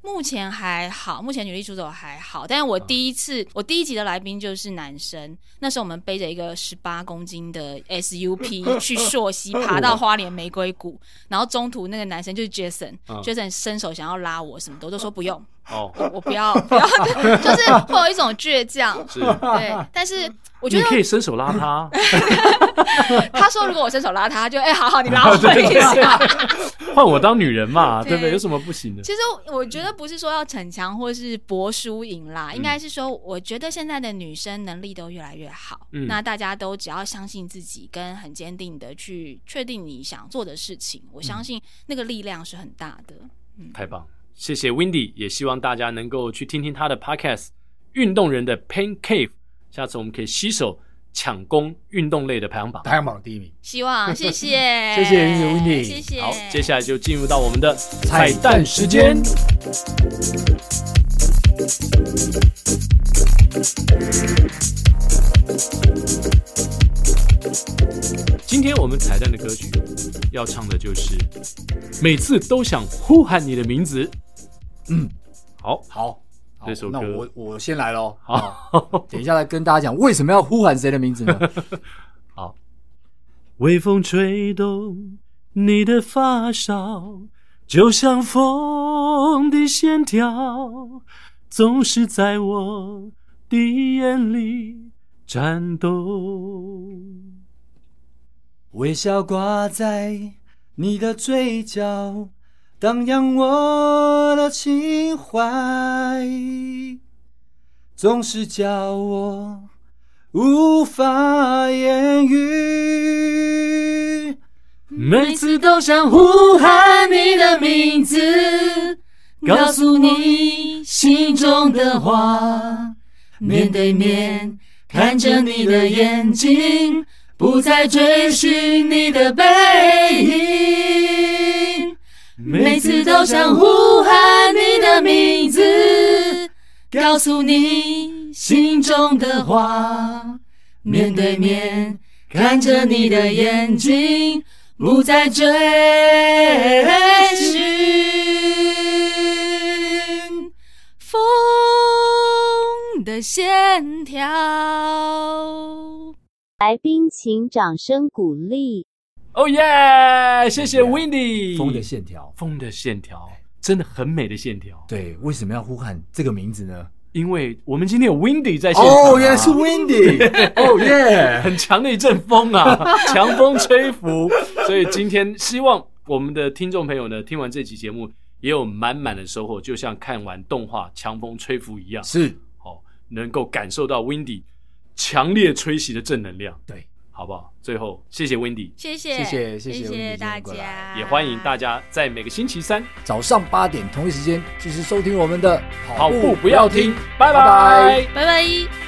目前还好，目前女力出走还好。但是我第一次，我第一集的来宾就是男生。那时候我们背着一个十八公斤的 SUP 去溯溪，爬到花莲玫瑰谷，然后中途那个男生就是 Jason，Jason 伸手想要拉我什么的，我都说不用。哦，我不要，不要，就是会有一种倔强。是，对，但是。我觉得你可以伸手拉他。他说：“如果我伸手拉他，就哎、欸，好好，你拉我一下。换我当女人嘛，对不对？有什么不行的？其实我觉得不是说要逞强或是博输赢啦，应该是说，我觉得现在的女生能力都越来越好。嗯，那大家都只要相信自己，跟很坚定的去确定你想做的事情，我相信那个力量是很大的。嗯，太棒，谢谢 Windy，也希望大家能够去听听他的 Podcast《运动人的 Pain Cave》。下次我们可以携手抢攻运动类的排行榜，排行榜第一名。希望，谢谢，谢谢 Windy，谢谢。好，接下来就进入到我们的彩蛋时间。今天我们彩蛋的歌曲要唱的就是每次都想呼喊你的名字。嗯，好，好。这首歌，那我我先来喽。好，等一下来跟大家讲为什么要呼喊谁的名字呢？好，微风吹动你的发梢，就像风的线条，总是在我的眼里颤抖。微笑挂在你的嘴角。荡漾我的情怀，总是叫我无法言语。每次都想呼喊你的名字，告诉你心中的话。面对面看着你的眼睛，不再追寻你的背影。每次都想呼喊你的名字，告诉你心中的话，面对面看着你的眼睛，不再追寻风的线条。来宾请掌声鼓励。哦耶！谢谢 Windy。风的线条，风的线条，真的很美的线条。对，为什么要呼喊这个名字呢？因为我们今天有 Windy 在线。哦，原来是 Windy。哦耶！很强的一阵风啊，强风吹拂。所以今天希望我们的听众朋友呢，听完这期节目也有满满的收获，就像看完动画《强风吹拂》一样。是，哦，能够感受到 Windy 强烈吹袭的正能量。对。好不好？最后，谢谢 Wendy，谢谢，谢谢，谢谢大家，也欢迎大家在每个星期三早上八点同一时间继续收听我们的跑步不要听，拜拜，拜拜。